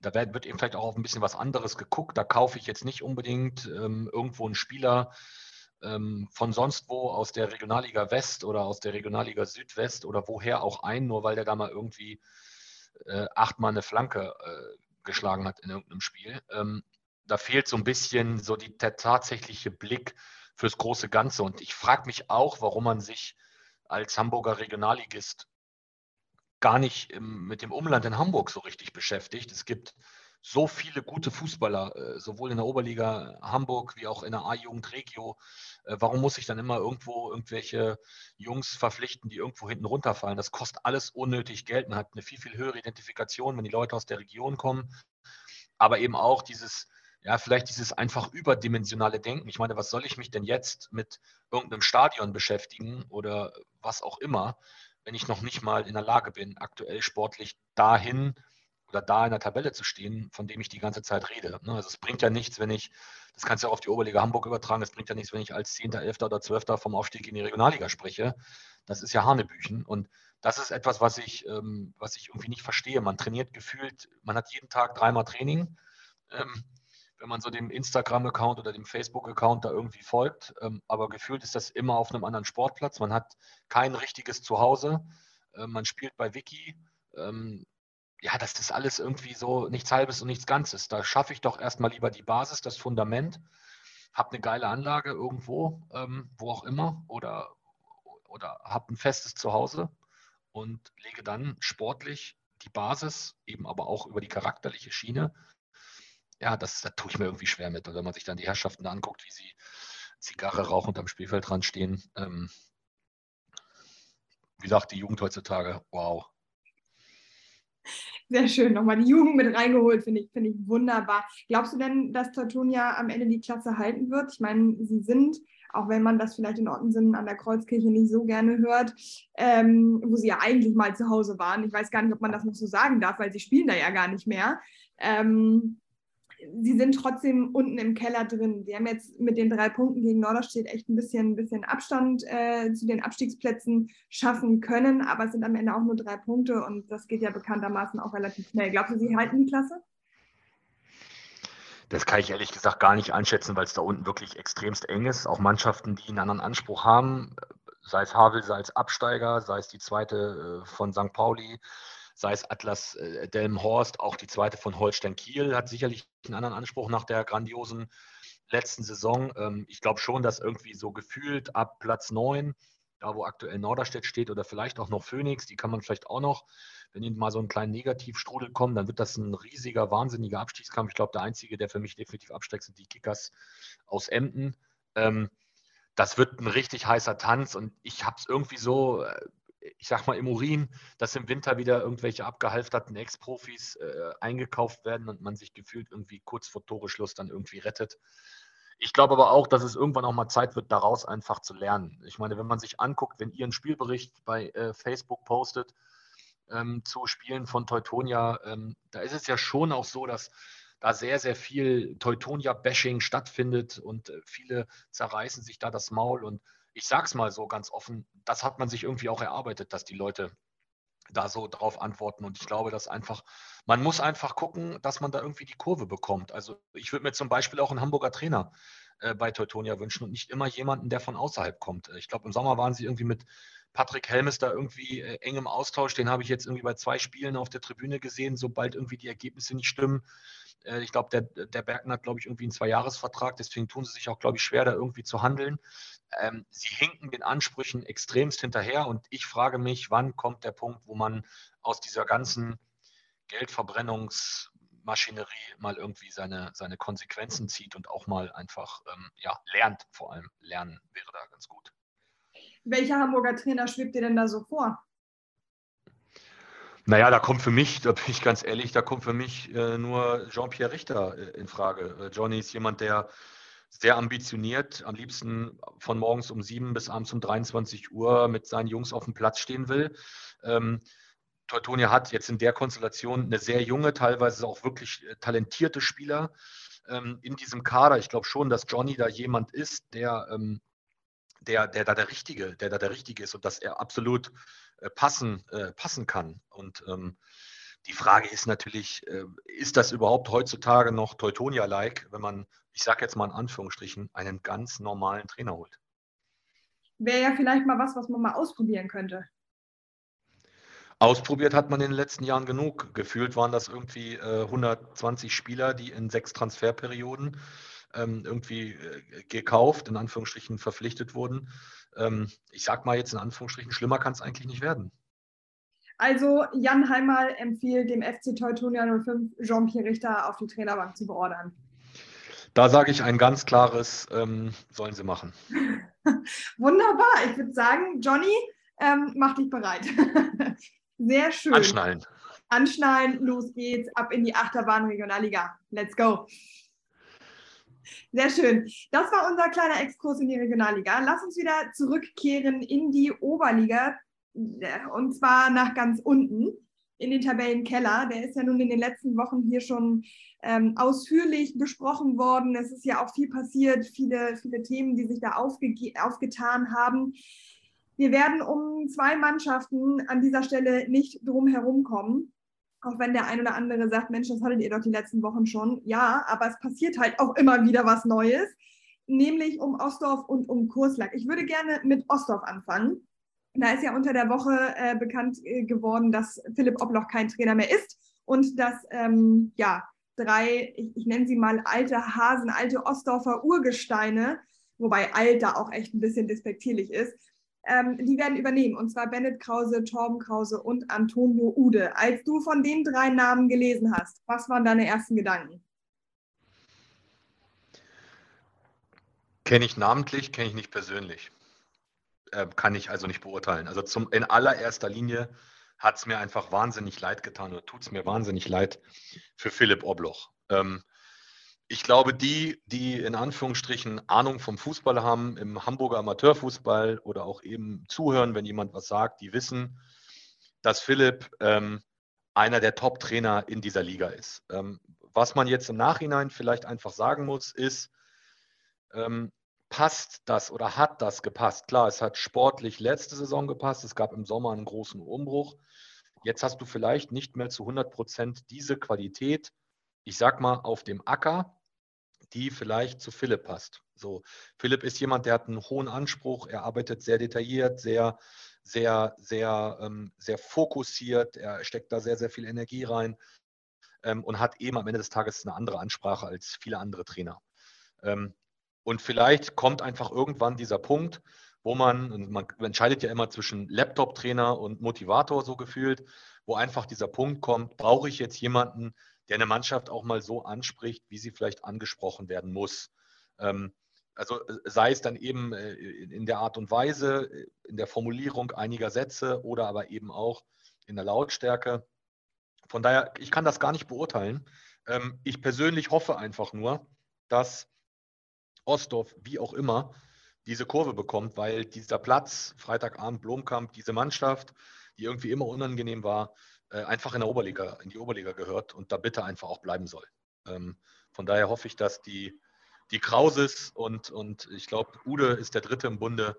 da wird eben vielleicht auch auf ein bisschen was anderes geguckt. Da kaufe ich jetzt nicht unbedingt ähm, irgendwo einen Spieler ähm, von sonst wo aus der Regionalliga West oder aus der Regionalliga Südwest oder woher auch ein, nur weil der da mal irgendwie äh, achtmal eine Flanke äh, geschlagen hat in irgendeinem Spiel. Ähm, da fehlt so ein bisschen so die, der tatsächliche Blick fürs große Ganze. Und ich frage mich auch, warum man sich als Hamburger Regionalligist gar nicht im, mit dem Umland in Hamburg so richtig beschäftigt. Es gibt so viele gute Fußballer, äh, sowohl in der Oberliga Hamburg wie auch in der A-Jugend Regio. Äh, warum muss ich dann immer irgendwo irgendwelche Jungs verpflichten, die irgendwo hinten runterfallen? Das kostet alles unnötig Geld. Man hat eine viel, viel höhere Identifikation, wenn die Leute aus der Region kommen. Aber eben auch dieses, ja, vielleicht dieses einfach überdimensionale Denken. Ich meine, was soll ich mich denn jetzt mit irgendeinem Stadion beschäftigen oder was auch immer, wenn ich noch nicht mal in der Lage bin, aktuell sportlich dahin oder da in der Tabelle zu stehen, von dem ich die ganze Zeit rede. Ne? Also es bringt ja nichts, wenn ich, das kannst du ja auf die Oberliga Hamburg übertragen, es bringt ja nichts, wenn ich als 10., 11. oder 12. vom Aufstieg in die Regionalliga spreche. Das ist ja Hanebüchen. Und das ist etwas, was ich, ähm, was ich irgendwie nicht verstehe. Man trainiert gefühlt, man hat jeden Tag dreimal Training. Ähm, wenn man so dem Instagram-Account oder dem Facebook-Account da irgendwie folgt. Ähm, aber gefühlt ist das immer auf einem anderen Sportplatz. Man hat kein richtiges Zuhause. man spielt bei Wiki ja, das ist alles irgendwie so nichts Halbes und nichts Ganzes. Da schaffe ich doch erstmal lieber die Basis, das Fundament, habe eine geile Anlage irgendwo, ähm, wo auch immer, oder, oder habe ein festes Zuhause und lege dann sportlich die Basis, eben aber auch über die charakterliche Schiene. Ja, das, da tue ich mir irgendwie schwer mit. Und wenn man sich dann die Herrschaften anguckt, wie sie Zigarre rauchend am Spielfeldrand stehen, ähm, wie sagt die Jugend heutzutage, wow, sehr schön, nochmal die Jugend mit reingeholt, finde ich, finde ich wunderbar. Glaubst du denn, dass Teutonia am Ende die Klasse halten wird? Ich meine, sie sind, auch wenn man das vielleicht in Ottensen an der Kreuzkirche nicht so gerne hört, ähm, wo sie ja eigentlich mal zu Hause waren. Ich weiß gar nicht, ob man das noch so sagen darf, weil sie spielen da ja gar nicht mehr. Ähm, sie sind trotzdem unten im Keller drin. Sie haben jetzt mit den drei Punkten gegen Norderstedt echt ein bisschen, ein bisschen Abstand äh, zu den Abstiegsplätzen schaffen können, aber es sind am Ende auch nur drei Punkte und das geht ja bekanntermaßen auch relativ schnell. Glaubst du, sie halten die Klasse? Das kann ich ehrlich gesagt gar nicht einschätzen, weil es da unten wirklich extremst eng ist. Auch Mannschaften, die einen anderen Anspruch haben, sei es Havel, sei es Absteiger, sei es die zweite äh, von St. Pauli, sei es Atlas äh, Delmenhorst, auch die zweite von Holstein Kiel, hat sicherlich einen anderen Anspruch nach der grandiosen letzten Saison. Ähm, ich glaube schon, dass irgendwie so gefühlt ab Platz 9, da wo aktuell Norderstedt steht oder vielleicht auch noch Phoenix, die kann man vielleicht auch noch, wenn ihnen mal so einen kleinen Negativstrudel kommt, dann wird das ein riesiger, wahnsinniger Abstiegskampf. Ich glaube, der einzige, der für mich definitiv absteigt, sind die Kickers aus Emden. Ähm, das wird ein richtig heißer Tanz und ich habe es irgendwie so, äh, ich sag mal, im Urin, dass im Winter wieder irgendwelche abgehalfterten Ex-Profis äh, eingekauft werden und man sich gefühlt irgendwie kurz vor Toreschluss dann irgendwie rettet. Ich glaube aber auch, dass es irgendwann auch mal Zeit wird, daraus einfach zu lernen. Ich meine, wenn man sich anguckt, wenn ihr einen Spielbericht bei äh, Facebook postet ähm, zu Spielen von Teutonia, ähm, da ist es ja schon auch so, dass da sehr, sehr viel Teutonia-Bashing stattfindet und äh, viele zerreißen sich da das Maul und ich sage es mal so ganz offen, das hat man sich irgendwie auch erarbeitet, dass die Leute da so drauf antworten. Und ich glaube, dass einfach, man muss einfach gucken, dass man da irgendwie die Kurve bekommt. Also ich würde mir zum Beispiel auch einen Hamburger Trainer äh, bei Teutonia wünschen und nicht immer jemanden, der von außerhalb kommt. Ich glaube, im Sommer waren sie irgendwie mit Patrick Helmes da irgendwie äh, eng im Austausch. Den habe ich jetzt irgendwie bei zwei Spielen auf der Tribüne gesehen. Sobald irgendwie die Ergebnisse nicht stimmen, äh, ich glaube, der, der Bergen hat, glaube ich, irgendwie einen Zweijahresvertrag, deswegen tun sie sich auch, glaube ich, schwer, da irgendwie zu handeln. Ähm, sie hinken den Ansprüchen extremst hinterher und ich frage mich, wann kommt der Punkt, wo man aus dieser ganzen Geldverbrennungsmaschinerie mal irgendwie seine, seine Konsequenzen zieht und auch mal einfach ähm, ja, lernt, vor allem lernen wäre da ganz gut. Welcher Hamburger Trainer schwebt dir denn da so vor? Naja, da kommt für mich, da bin ich ganz ehrlich, da kommt für mich äh, nur Jean-Pierre Richter äh, in Frage. Äh, Johnny ist jemand, der sehr ambitioniert, am liebsten von morgens um sieben bis abends um 23 Uhr mit seinen Jungs auf dem Platz stehen will. Ähm, Teutonia hat jetzt in der Konstellation eine sehr junge, teilweise auch wirklich äh, talentierte Spieler ähm, in diesem Kader. Ich glaube schon, dass Johnny da jemand ist, der ähm, der, der da der Richtige, der da der Richtige ist und dass er absolut äh, passen, äh, passen kann. Und ähm, die Frage ist natürlich, äh, ist das überhaupt heutzutage noch Teutonia-like, wenn man, ich sage jetzt mal in Anführungsstrichen, einen ganz normalen Trainer holt? Wäre ja vielleicht mal was, was man mal ausprobieren könnte. Ausprobiert hat man in den letzten Jahren genug. Gefühlt waren das irgendwie 120 Spieler, die in sechs Transferperioden ähm, irgendwie äh, gekauft, in Anführungsstrichen verpflichtet wurden. Ähm, ich sag mal jetzt in Anführungsstrichen, schlimmer kann es eigentlich nicht werden. Also Jan Heimal empfiehlt dem FC Teutonia 05 Jean-Pierre Richter auf die Trainerbank zu beordern. Da sage ich ein ganz klares, ähm, sollen sie machen. Wunderbar. Ich würde sagen, Johnny, ähm, mach dich bereit. Sehr schön. Anschnallen. Anschnallen, los geht's, ab in die Achterbahn Regionalliga. Let's go. Sehr schön. Das war unser kleiner Exkurs in die Regionalliga. Lass uns wieder zurückkehren in die Oberliga und zwar nach ganz unten in den Tabellenkeller. Der ist ja nun in den letzten Wochen hier schon ähm, ausführlich besprochen worden. Es ist ja auch viel passiert, viele, viele Themen, die sich da aufge aufgetan haben. Wir werden um zwei Mannschaften an dieser Stelle nicht drum herum kommen. Auch wenn der ein oder andere sagt, Mensch, das hattet ihr doch die letzten Wochen schon. Ja, aber es passiert halt auch immer wieder was Neues, nämlich um Ostdorf und um Kurslack. Ich würde gerne mit Ostdorf anfangen. Da ist ja unter der Woche äh, bekannt äh, geworden, dass Philipp Obloch kein Trainer mehr ist und dass ähm, ja, drei, ich, ich nenne sie mal alte Hasen, alte Ostdorfer Urgesteine, wobei alt da auch echt ein bisschen despektierlich ist, ähm, die werden übernehmen. Und zwar Bennett Krause, Torben Krause und Antonio Ude. Als du von den drei Namen gelesen hast, was waren deine ersten Gedanken? Kenne ich namentlich, kenne ich nicht persönlich. Äh, kann ich also nicht beurteilen. Also zum, in allererster Linie hat es mir einfach wahnsinnig leid getan oder tut es mir wahnsinnig leid für Philipp Obloch. Ähm, ich glaube, die, die in Anführungsstrichen Ahnung vom Fußball haben, im Hamburger Amateurfußball oder auch eben zuhören, wenn jemand was sagt, die wissen, dass Philipp ähm, einer der Top-Trainer in dieser Liga ist. Ähm, was man jetzt im Nachhinein vielleicht einfach sagen muss, ist, ähm, passt das oder hat das gepasst? Klar, es hat sportlich letzte Saison gepasst. Es gab im Sommer einen großen Umbruch. Jetzt hast du vielleicht nicht mehr zu 100 Prozent diese Qualität, ich sag mal, auf dem Acker, die vielleicht zu Philipp passt. So, Philipp ist jemand, der hat einen hohen Anspruch, er arbeitet sehr detailliert, sehr, sehr, sehr, ähm, sehr fokussiert, er steckt da sehr, sehr viel Energie rein ähm, und hat eben am Ende des Tages eine andere Ansprache als viele andere Trainer. Ähm, und vielleicht kommt einfach irgendwann dieser Punkt, wo man, man entscheidet ja immer zwischen Laptop-Trainer und Motivator so gefühlt, wo einfach dieser Punkt kommt, brauche ich jetzt jemanden, der eine Mannschaft auch mal so anspricht, wie sie vielleicht angesprochen werden muss. Ähm, also äh, sei es dann eben äh, in der Art und Weise, äh, in der Formulierung einiger Sätze oder aber eben auch in der Lautstärke. Von daher, ich kann das gar nicht beurteilen. Ähm, ich persönlich hoffe einfach nur, dass Ostdorf, wie auch immer, diese Kurve bekommt, weil dieser Platz, Freitagabend Blomkamp, diese Mannschaft, die irgendwie immer unangenehm war, äh, einfach in der Oberliga, in die Oberliga gehört und da bitte einfach auch bleiben soll. Ähm, von daher hoffe ich, dass die, die Krauses und, und ich glaube, Ude ist der Dritte im Bunde,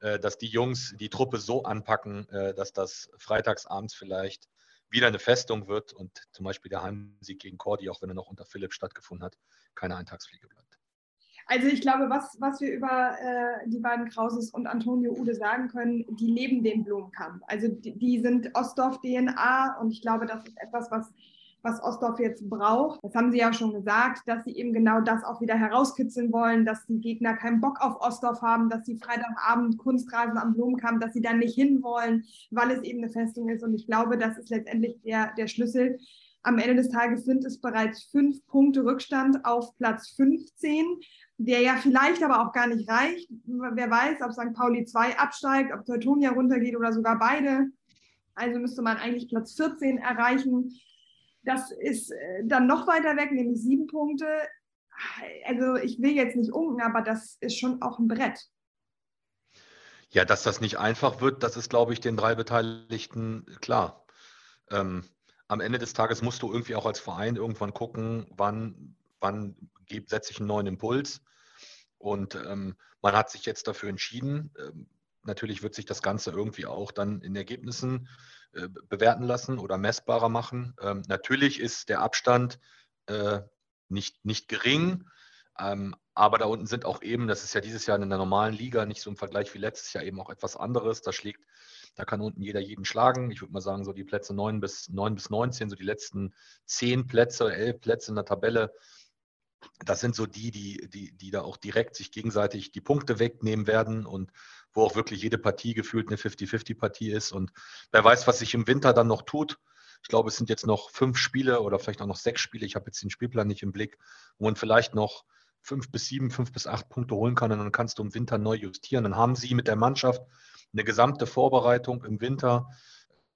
äh, dass die Jungs die Truppe so anpacken, äh, dass das freitagsabends vielleicht wieder eine Festung wird und zum Beispiel der Heimsieg gegen Cordy, auch wenn er noch unter Philipp stattgefunden hat, keine Eintagsfliege bleibt. Also ich glaube, was, was wir über äh, die beiden Krauses und Antonio Ude sagen können, die leben den Blumenkampf. Also die, die sind Ostdorf-DNA und ich glaube, das ist etwas, was, was Ostdorf jetzt braucht. Das haben sie ja schon gesagt, dass sie eben genau das auch wieder herauskitzeln wollen, dass die Gegner keinen Bock auf Ostdorf haben, dass sie Freitagabend Kunstrasen am Blumenkampf, dass sie da nicht hinwollen, weil es eben eine Festung ist. Und ich glaube, das ist letztendlich der, der Schlüssel. Am Ende des Tages sind es bereits fünf Punkte Rückstand auf Platz 15 der ja vielleicht aber auch gar nicht reicht. Wer weiß, ob St. Pauli 2 absteigt, ob Teutonia runtergeht oder sogar beide. Also müsste man eigentlich Platz 14 erreichen. Das ist äh, dann noch weiter weg, nämlich sieben Punkte. Also ich will jetzt nicht unken, aber das ist schon auch ein Brett. Ja, dass das nicht einfach wird, das ist, glaube ich, den drei Beteiligten klar. Ähm, am Ende des Tages musst du irgendwie auch als Verein irgendwann gucken, wann, wann setze ich einen neuen Impuls. Und ähm, man hat sich jetzt dafür entschieden. Ähm, natürlich wird sich das Ganze irgendwie auch dann in Ergebnissen äh, bewerten lassen oder messbarer machen. Ähm, natürlich ist der Abstand äh, nicht, nicht gering, ähm, aber da unten sind auch eben, das ist ja dieses Jahr in der normalen Liga nicht so im Vergleich wie letztes Jahr eben auch etwas anderes. Da schlägt, da kann unten jeder jeden schlagen. Ich würde mal sagen, so die Plätze 9 bis, 9 bis 19, so die letzten 10 Plätze, 11 Plätze in der Tabelle das sind so die, die, die, die da auch direkt sich gegenseitig die Punkte wegnehmen werden und wo auch wirklich jede Partie gefühlt eine 50-50-Partie ist. Und wer weiß, was sich im Winter dann noch tut. Ich glaube, es sind jetzt noch fünf Spiele oder vielleicht auch noch sechs Spiele. Ich habe jetzt den Spielplan nicht im Blick, wo man vielleicht noch fünf bis sieben, fünf bis acht Punkte holen kann und dann kannst du im Winter neu justieren. Dann haben sie mit der Mannschaft eine gesamte Vorbereitung im Winter,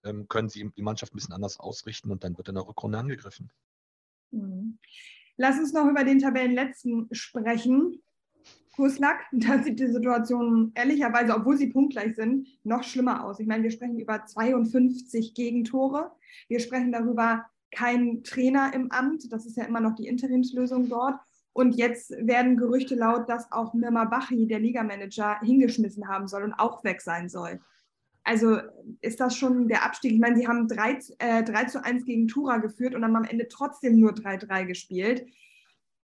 ähm, können sie die Mannschaft ein bisschen anders ausrichten und dann wird in der Rückrunde angegriffen. Mhm. Lass uns noch über den Tabellenletzten sprechen. Kurslack, da sieht die Situation ehrlicherweise, obwohl sie punktgleich sind, noch schlimmer aus. Ich meine, wir sprechen über 52 Gegentore. Wir sprechen darüber, kein Trainer im Amt. Das ist ja immer noch die Interimslösung dort. Und jetzt werden Gerüchte laut, dass auch Mirma Bachi, der Ligamanager, hingeschmissen haben soll und auch weg sein soll. Also ist das schon der Abstieg? Ich meine, sie haben 3, äh, 3 zu 1 gegen Tura geführt und haben am Ende trotzdem nur 3-3 gespielt.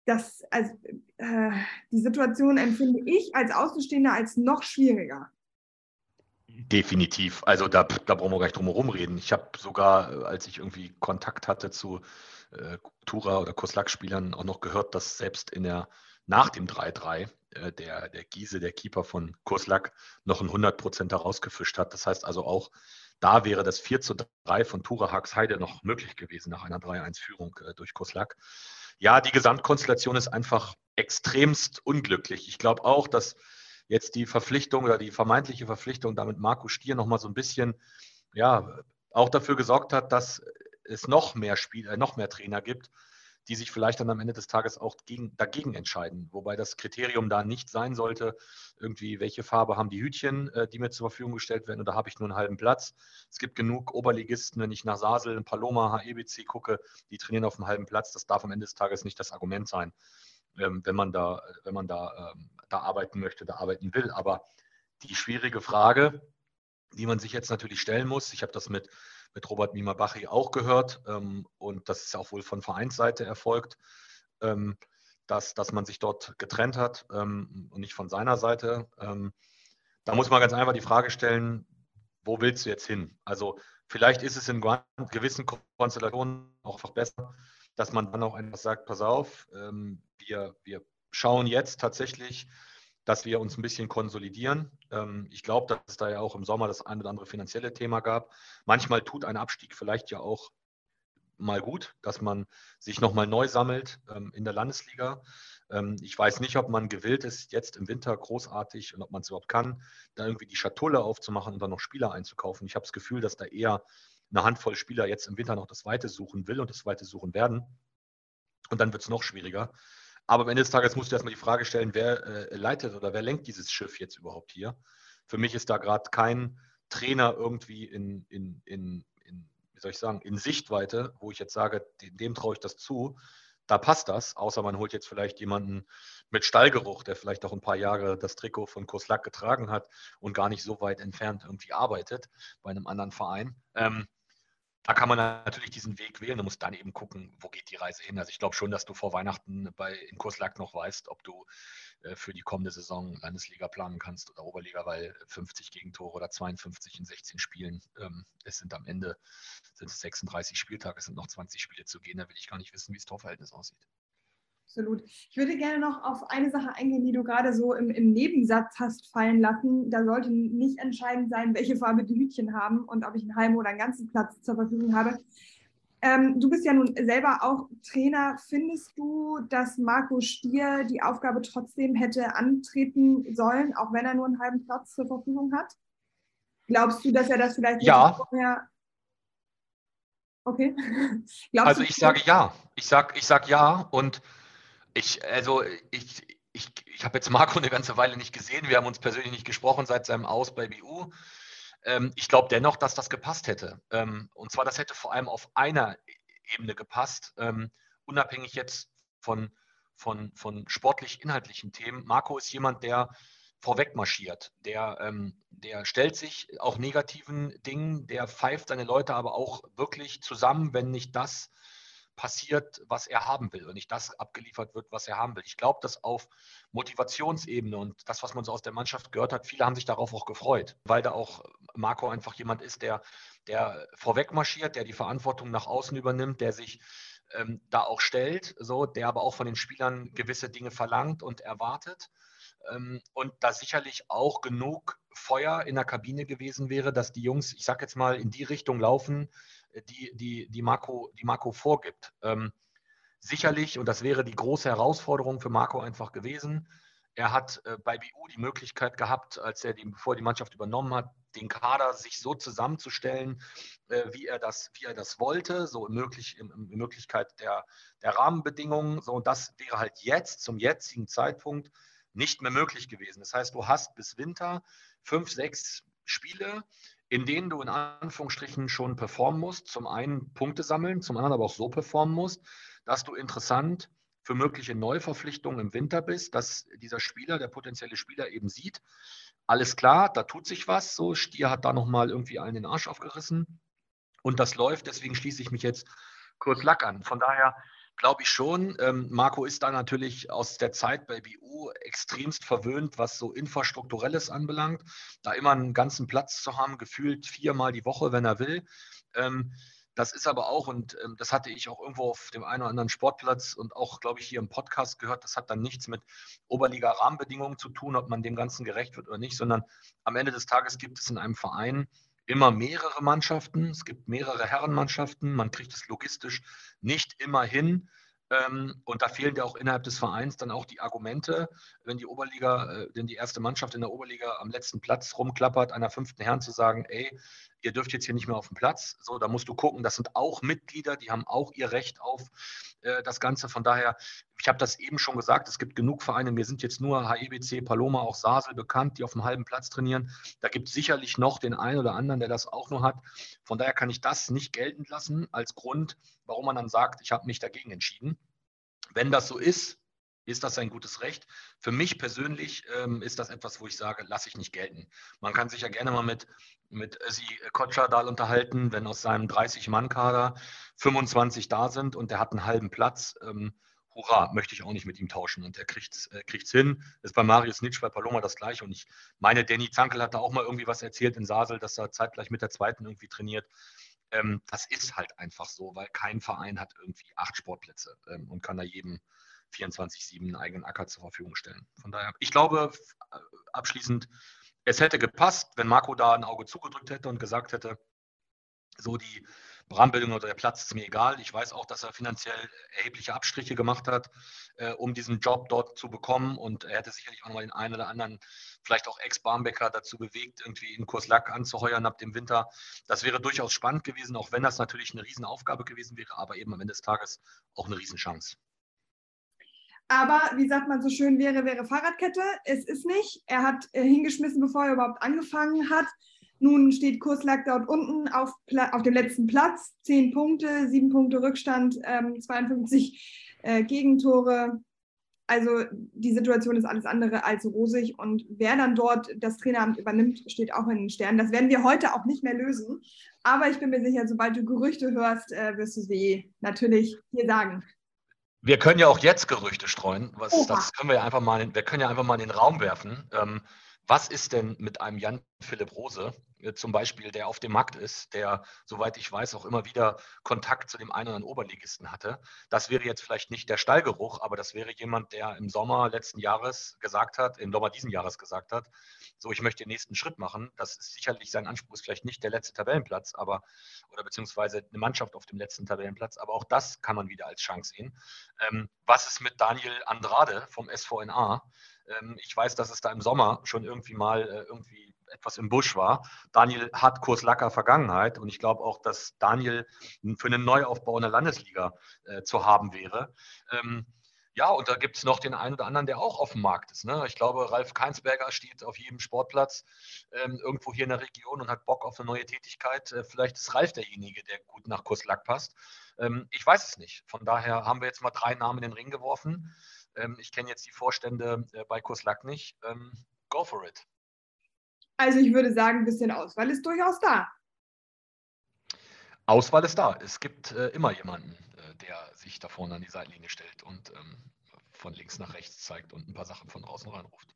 Das, also, äh, die Situation empfinde ich als Außenstehender als noch schwieriger. Definitiv. Also da, da brauchen wir gar nicht drum herum reden. Ich habe sogar, als ich irgendwie Kontakt hatte zu äh, Tura oder Koslak-Spielern, auch noch gehört, dass selbst in der nach dem 3-3 äh, der, der Giese, der Keeper von Kurslack, noch ein 100% herausgefischt hat. Das heißt also auch, da wäre das 4 zu 3 von Tura Haxheide noch möglich gewesen nach einer 3-1-Führung äh, durch Kurslack. Ja, die Gesamtkonstellation ist einfach extremst unglücklich. Ich glaube auch, dass jetzt die Verpflichtung oder die vermeintliche Verpflichtung damit Marco Stier nochmal so ein bisschen, ja, auch dafür gesorgt hat, dass es noch mehr Spieler, noch mehr Trainer gibt, die sich vielleicht dann am Ende des Tages auch gegen, dagegen entscheiden. Wobei das Kriterium da nicht sein sollte, irgendwie, welche Farbe haben die Hütchen, äh, die mir zur Verfügung gestellt werden, oder habe ich nur einen halben Platz. Es gibt genug Oberligisten, wenn ich nach Sasel, Paloma, HEBC gucke, die trainieren auf einem halben Platz. Das darf am Ende des Tages nicht das Argument sein, wenn man da, wenn man da, ähm, da arbeiten möchte, da arbeiten will. Aber die schwierige Frage, die man sich jetzt natürlich stellen muss, ich habe das mit mit Robert Mima-Bachi auch gehört. Ähm, und das ist auch wohl von Vereinsseite erfolgt, ähm, dass, dass man sich dort getrennt hat ähm, und nicht von seiner Seite. Ähm, da muss man ganz einfach die Frage stellen, wo willst du jetzt hin? Also vielleicht ist es in gewissen Konstellationen auch einfach besser, dass man dann auch einfach sagt, pass auf, ähm, wir, wir schauen jetzt tatsächlich, dass wir uns ein bisschen konsolidieren. Ähm, ich glaube, dass es da ja auch im Sommer das ein oder andere finanzielle Thema gab. Manchmal tut ein Abstieg vielleicht ja auch mal gut, dass man sich nochmal neu sammelt ähm, in der Landesliga. Ähm, ich weiß nicht, ob man gewillt ist, jetzt im Winter großartig und ob man es überhaupt kann, da irgendwie die Schatulle aufzumachen und dann noch Spieler einzukaufen. Ich habe das Gefühl, dass da eher eine Handvoll Spieler jetzt im Winter noch das Weite suchen will und das Weite suchen werden. Und dann wird es noch schwieriger. Aber am Ende des Tages musst du erstmal die Frage stellen, wer äh, leitet oder wer lenkt dieses Schiff jetzt überhaupt hier? Für mich ist da gerade kein Trainer irgendwie in, in, in, in, wie soll ich sagen, in Sichtweite, wo ich jetzt sage, dem, dem traue ich das zu. Da passt das, außer man holt jetzt vielleicht jemanden mit Stallgeruch, der vielleicht auch ein paar Jahre das Trikot von Koslak getragen hat und gar nicht so weit entfernt irgendwie arbeitet bei einem anderen Verein. Ähm, da kann man natürlich diesen Weg wählen. Du musst dann eben gucken, wo geht die Reise hin. Also ich glaube schon, dass du vor Weihnachten bei, in Kurslack noch weißt, ob du äh, für die kommende Saison Landesliga planen kannst oder Oberliga, weil 50 Gegentore oder 52 in 16 Spielen, ähm, es sind am Ende sind es 36 Spieltage, es sind noch 20 Spiele zu gehen. Da will ich gar nicht wissen, wie das Torverhältnis aussieht. Absolut. Ich würde gerne noch auf eine Sache eingehen, die du gerade so im, im, Nebensatz hast fallen lassen. Da sollte nicht entscheidend sein, welche Farbe die Hütchen haben und ob ich einen halben oder einen ganzen Platz zur Verfügung habe. Ähm, du bist ja nun selber auch Trainer. Findest du, dass Marco Stier die Aufgabe trotzdem hätte antreten sollen, auch wenn er nur einen halben Platz zur Verfügung hat? Glaubst du, dass er das vielleicht ja. vorher Okay. also ich sage ja. Ich sage ich sag ja und ich, also ich, ich, ich habe jetzt Marco eine ganze Weile nicht gesehen. Wir haben uns persönlich nicht gesprochen seit seinem Aus bei BU. Ähm, ich glaube dennoch, dass das gepasst hätte. Ähm, und zwar, das hätte vor allem auf einer Ebene gepasst, ähm, unabhängig jetzt von, von, von sportlich-inhaltlichen Themen. Marco ist jemand, der vorweg marschiert. Der, ähm, der stellt sich auch negativen Dingen, der pfeift seine Leute aber auch wirklich zusammen, wenn nicht das passiert, was er haben will und nicht das abgeliefert wird, was er haben will. Ich glaube, dass auf Motivationsebene und das, was man so aus der Mannschaft gehört hat, viele haben sich darauf auch gefreut, weil da auch Marco einfach jemand ist, der, der vorweg marschiert, der die Verantwortung nach außen übernimmt, der sich ähm, da auch stellt, so, der aber auch von den Spielern gewisse Dinge verlangt und erwartet. Ähm, und da sicherlich auch genug Feuer in der Kabine gewesen wäre, dass die Jungs, ich sag jetzt mal, in die Richtung laufen, die, die, die, Marco, die Marco vorgibt. Ähm, sicherlich, und das wäre die große Herausforderung für Marco einfach gewesen, er hat äh, bei BU die Möglichkeit gehabt, als er die, bevor die Mannschaft übernommen hat, den Kader sich so zusammenzustellen, äh, wie, er das, wie er das wollte, so in, möglich, in, in Möglichkeit der, der Rahmenbedingungen. So, und das wäre halt jetzt, zum jetzigen Zeitpunkt, nicht mehr möglich gewesen. Das heißt, du hast bis Winter fünf, sechs Spiele, in denen du in Anführungsstrichen schon performen musst. Zum einen Punkte sammeln, zum anderen aber auch so performen musst, dass du interessant für mögliche Neuverpflichtungen im Winter bist, dass dieser Spieler, der potenzielle Spieler eben sieht, alles klar, da tut sich was, so Stier hat da nochmal irgendwie allen den Arsch aufgerissen und das läuft, deswegen schließe ich mich jetzt kurz Lack an. Von daher glaube ich schon, ähm, Marco ist da natürlich aus der Zeit bei BU extremst verwöhnt, was so Infrastrukturelles anbelangt, da immer einen ganzen Platz zu haben, gefühlt viermal die Woche, wenn er will. Ähm, das ist aber auch, und ähm, das hatte ich auch irgendwo auf dem einen oder anderen Sportplatz und auch, glaube ich, hier im Podcast gehört, das hat dann nichts mit Oberliga-Rahmenbedingungen zu tun, ob man dem Ganzen gerecht wird oder nicht, sondern am Ende des Tages gibt es in einem Verein immer mehrere Mannschaften, es gibt mehrere Herrenmannschaften, man kriegt es logistisch nicht immer hin, ähm, und da fehlen ja auch innerhalb des Vereins dann auch die Argumente, wenn die Oberliga, äh, wenn die erste Mannschaft in der Oberliga am letzten Platz rumklappert, einer fünften Herren zu sagen, ey, ihr dürft jetzt hier nicht mehr auf dem Platz. So, da musst du gucken, das sind auch Mitglieder, die haben auch ihr Recht auf äh, das Ganze. Von daher, ich habe das eben schon gesagt, es gibt genug Vereine, mir sind jetzt nur HEBC, Paloma, auch Sasel bekannt, die auf dem halben Platz trainieren. Da gibt es sicherlich noch den einen oder anderen, der das auch nur hat. Von daher kann ich das nicht geltend lassen als Grund, warum man dann sagt, ich habe mich dagegen entschieden. Wenn das so ist, ist das ein gutes Recht. Für mich persönlich ähm, ist das etwas, wo ich sage, lasse ich nicht gelten. Man kann sich ja gerne mal mit, mit Ösi Kotschadal unterhalten, wenn aus seinem 30-Mann-Kader 25 da sind und der hat einen halben Platz. Ähm, hurra, möchte ich auch nicht mit ihm tauschen. Und er kriegt es äh, hin. Ist bei Marius Nitsch, bei Paloma das gleiche. Und ich meine, Danny Zankel hat da auch mal irgendwie was erzählt in Sasel, dass er zeitgleich mit der zweiten irgendwie trainiert. Ähm, das ist halt einfach so, weil kein Verein hat irgendwie acht Sportplätze ähm, und kann da jedem 24-7 einen eigenen Acker zur Verfügung stellen. Von daher, ich glaube äh, abschließend, es hätte gepasst, wenn Marco da ein Auge zugedrückt hätte und gesagt hätte, so die Rahmenbildung oder der Platz ist mir egal. Ich weiß auch, dass er finanziell erhebliche Abstriche gemacht hat, äh, um diesen Job dort zu bekommen. Und er hätte sicherlich auch noch mal den einen oder anderen, vielleicht auch Ex-Barmbecker dazu bewegt, irgendwie in Kurs Lack anzuheuern ab dem Winter. Das wäre durchaus spannend gewesen, auch wenn das natürlich eine Riesenaufgabe gewesen wäre, aber eben am Ende des Tages auch eine Riesenchance. Aber wie sagt man so schön, wäre, wäre Fahrradkette. Es ist nicht. Er hat äh, hingeschmissen, bevor er überhaupt angefangen hat. Nun steht Kurslack dort unten auf, auf dem letzten Platz. Zehn Punkte, sieben Punkte Rückstand, ähm, 52 äh, Gegentore. Also die Situation ist alles andere als rosig. Und wer dann dort das Traineramt übernimmt, steht auch in den Sternen. Das werden wir heute auch nicht mehr lösen. Aber ich bin mir sicher, sobald du Gerüchte hörst, äh, wirst du sie natürlich hier sagen. Wir können ja auch jetzt Gerüchte streuen. Was, das können wir ja einfach mal, wir können ja einfach mal in den Raum werfen. Ähm, was ist denn mit einem Jan Philipp Rose, äh, zum Beispiel, der auf dem Markt ist, der, soweit ich weiß, auch immer wieder Kontakt zu dem einen oder anderen Oberligisten hatte? Das wäre jetzt vielleicht nicht der Stallgeruch, aber das wäre jemand, der im Sommer letzten Jahres gesagt hat, im Sommer diesen Jahres gesagt hat, so, ich möchte den nächsten Schritt machen. Das ist sicherlich sein Anspruch, ist vielleicht nicht der letzte Tabellenplatz, aber, oder beziehungsweise eine Mannschaft auf dem letzten Tabellenplatz, aber auch das kann man wieder als Chance sehen. Ähm, was ist mit Daniel Andrade vom SVNA? Ähm, ich weiß, dass es da im Sommer schon irgendwie mal äh, irgendwie etwas im Busch war. Daniel hat Kurs Lacker Vergangenheit und ich glaube auch, dass Daniel für einen Neuaufbau in der Landesliga äh, zu haben wäre. Ähm, ja, und da gibt es noch den einen oder anderen, der auch auf dem Markt ist. Ne? Ich glaube, Ralf Keinsberger steht auf jedem Sportplatz ähm, irgendwo hier in der Region und hat Bock auf eine neue Tätigkeit. Äh, vielleicht ist Ralf derjenige, der gut nach Kurs Lack passt. Ähm, ich weiß es nicht. Von daher haben wir jetzt mal drei Namen in den Ring geworfen. Ähm, ich kenne jetzt die Vorstände äh, bei Kurslack nicht. Ähm, go for it. Also ich würde sagen, ein bisschen Auswahl ist durchaus da. Auswahl ist da. Es gibt äh, immer jemanden, sich da vorne an die Seitenlinie stellt und ähm, von links nach rechts zeigt und ein paar Sachen von draußen reinruft.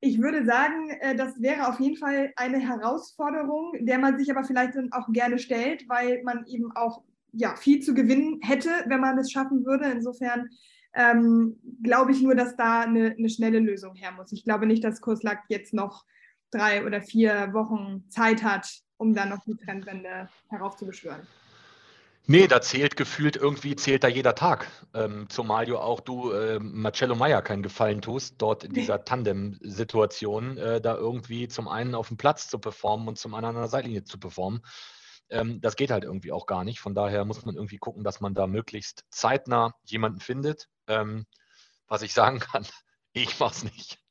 Ich würde sagen, äh, das wäre auf jeden Fall eine Herausforderung, der man sich aber vielleicht dann auch gerne stellt, weil man eben auch ja, viel zu gewinnen hätte, wenn man es schaffen würde. Insofern ähm, glaube ich nur, dass da eine, eine, schnelle Lösung her muss. Ich glaube nicht, dass Kurslack jetzt noch drei oder vier Wochen Zeit hat, um dann noch die Trendwende heraufzubeschwören. Nee, da zählt gefühlt irgendwie, zählt da jeder Tag. Ähm, zumal du auch du äh, Marcello Meyer keinen Gefallen tust, dort in dieser Tandem-Situation, äh, da irgendwie zum einen auf dem Platz zu performen und zum anderen an der Seitlinie zu performen. Ähm, das geht halt irgendwie auch gar nicht. Von daher muss man irgendwie gucken, dass man da möglichst zeitnah jemanden findet. Ähm, was ich sagen kann, ich mach's nicht.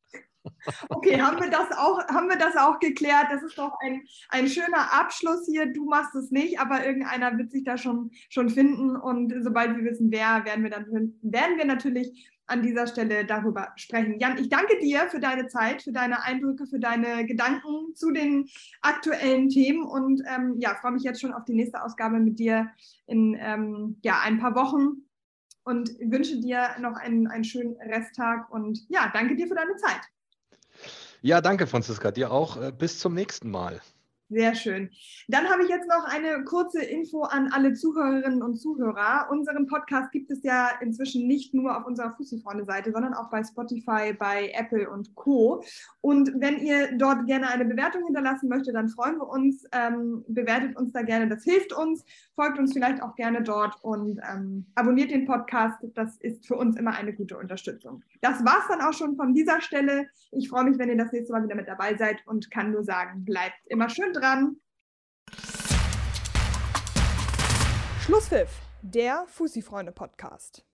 Okay, haben wir das auch, haben wir das auch geklärt? Das ist doch ein, ein schöner Abschluss hier. Du machst es nicht, aber irgendeiner wird sich da schon, schon finden. Und sobald wir wissen, wer, werden wir dann werden wir natürlich an dieser Stelle darüber sprechen. Jan, ich danke dir für deine Zeit, für deine Eindrücke, für deine Gedanken zu den aktuellen Themen und ähm, ja, freue mich jetzt schon auf die nächste Ausgabe mit dir in ähm, ja, ein paar Wochen und wünsche dir noch einen, einen schönen Resttag und ja, danke dir für deine Zeit. Ja, danke, Franziska. Dir auch. Äh, bis zum nächsten Mal. Sehr schön. Dann habe ich jetzt noch eine kurze Info an alle Zuhörerinnen und Zuhörer. Unseren Podcast gibt es ja inzwischen nicht nur auf unserer Fussi-Freunde-Seite, sondern auch bei Spotify, bei Apple und Co. Und wenn ihr dort gerne eine Bewertung hinterlassen möchtet, dann freuen wir uns. Ähm, bewertet uns da gerne, das hilft uns. Folgt uns vielleicht auch gerne dort und ähm, abonniert den Podcast. Das ist für uns immer eine gute Unterstützung. Das war es dann auch schon von dieser Stelle. Ich freue mich, wenn ihr das nächste Mal wieder mit dabei seid und kann nur sagen, bleibt immer schön dran. Schlusspfiff, der Fussi-Freunde-Podcast.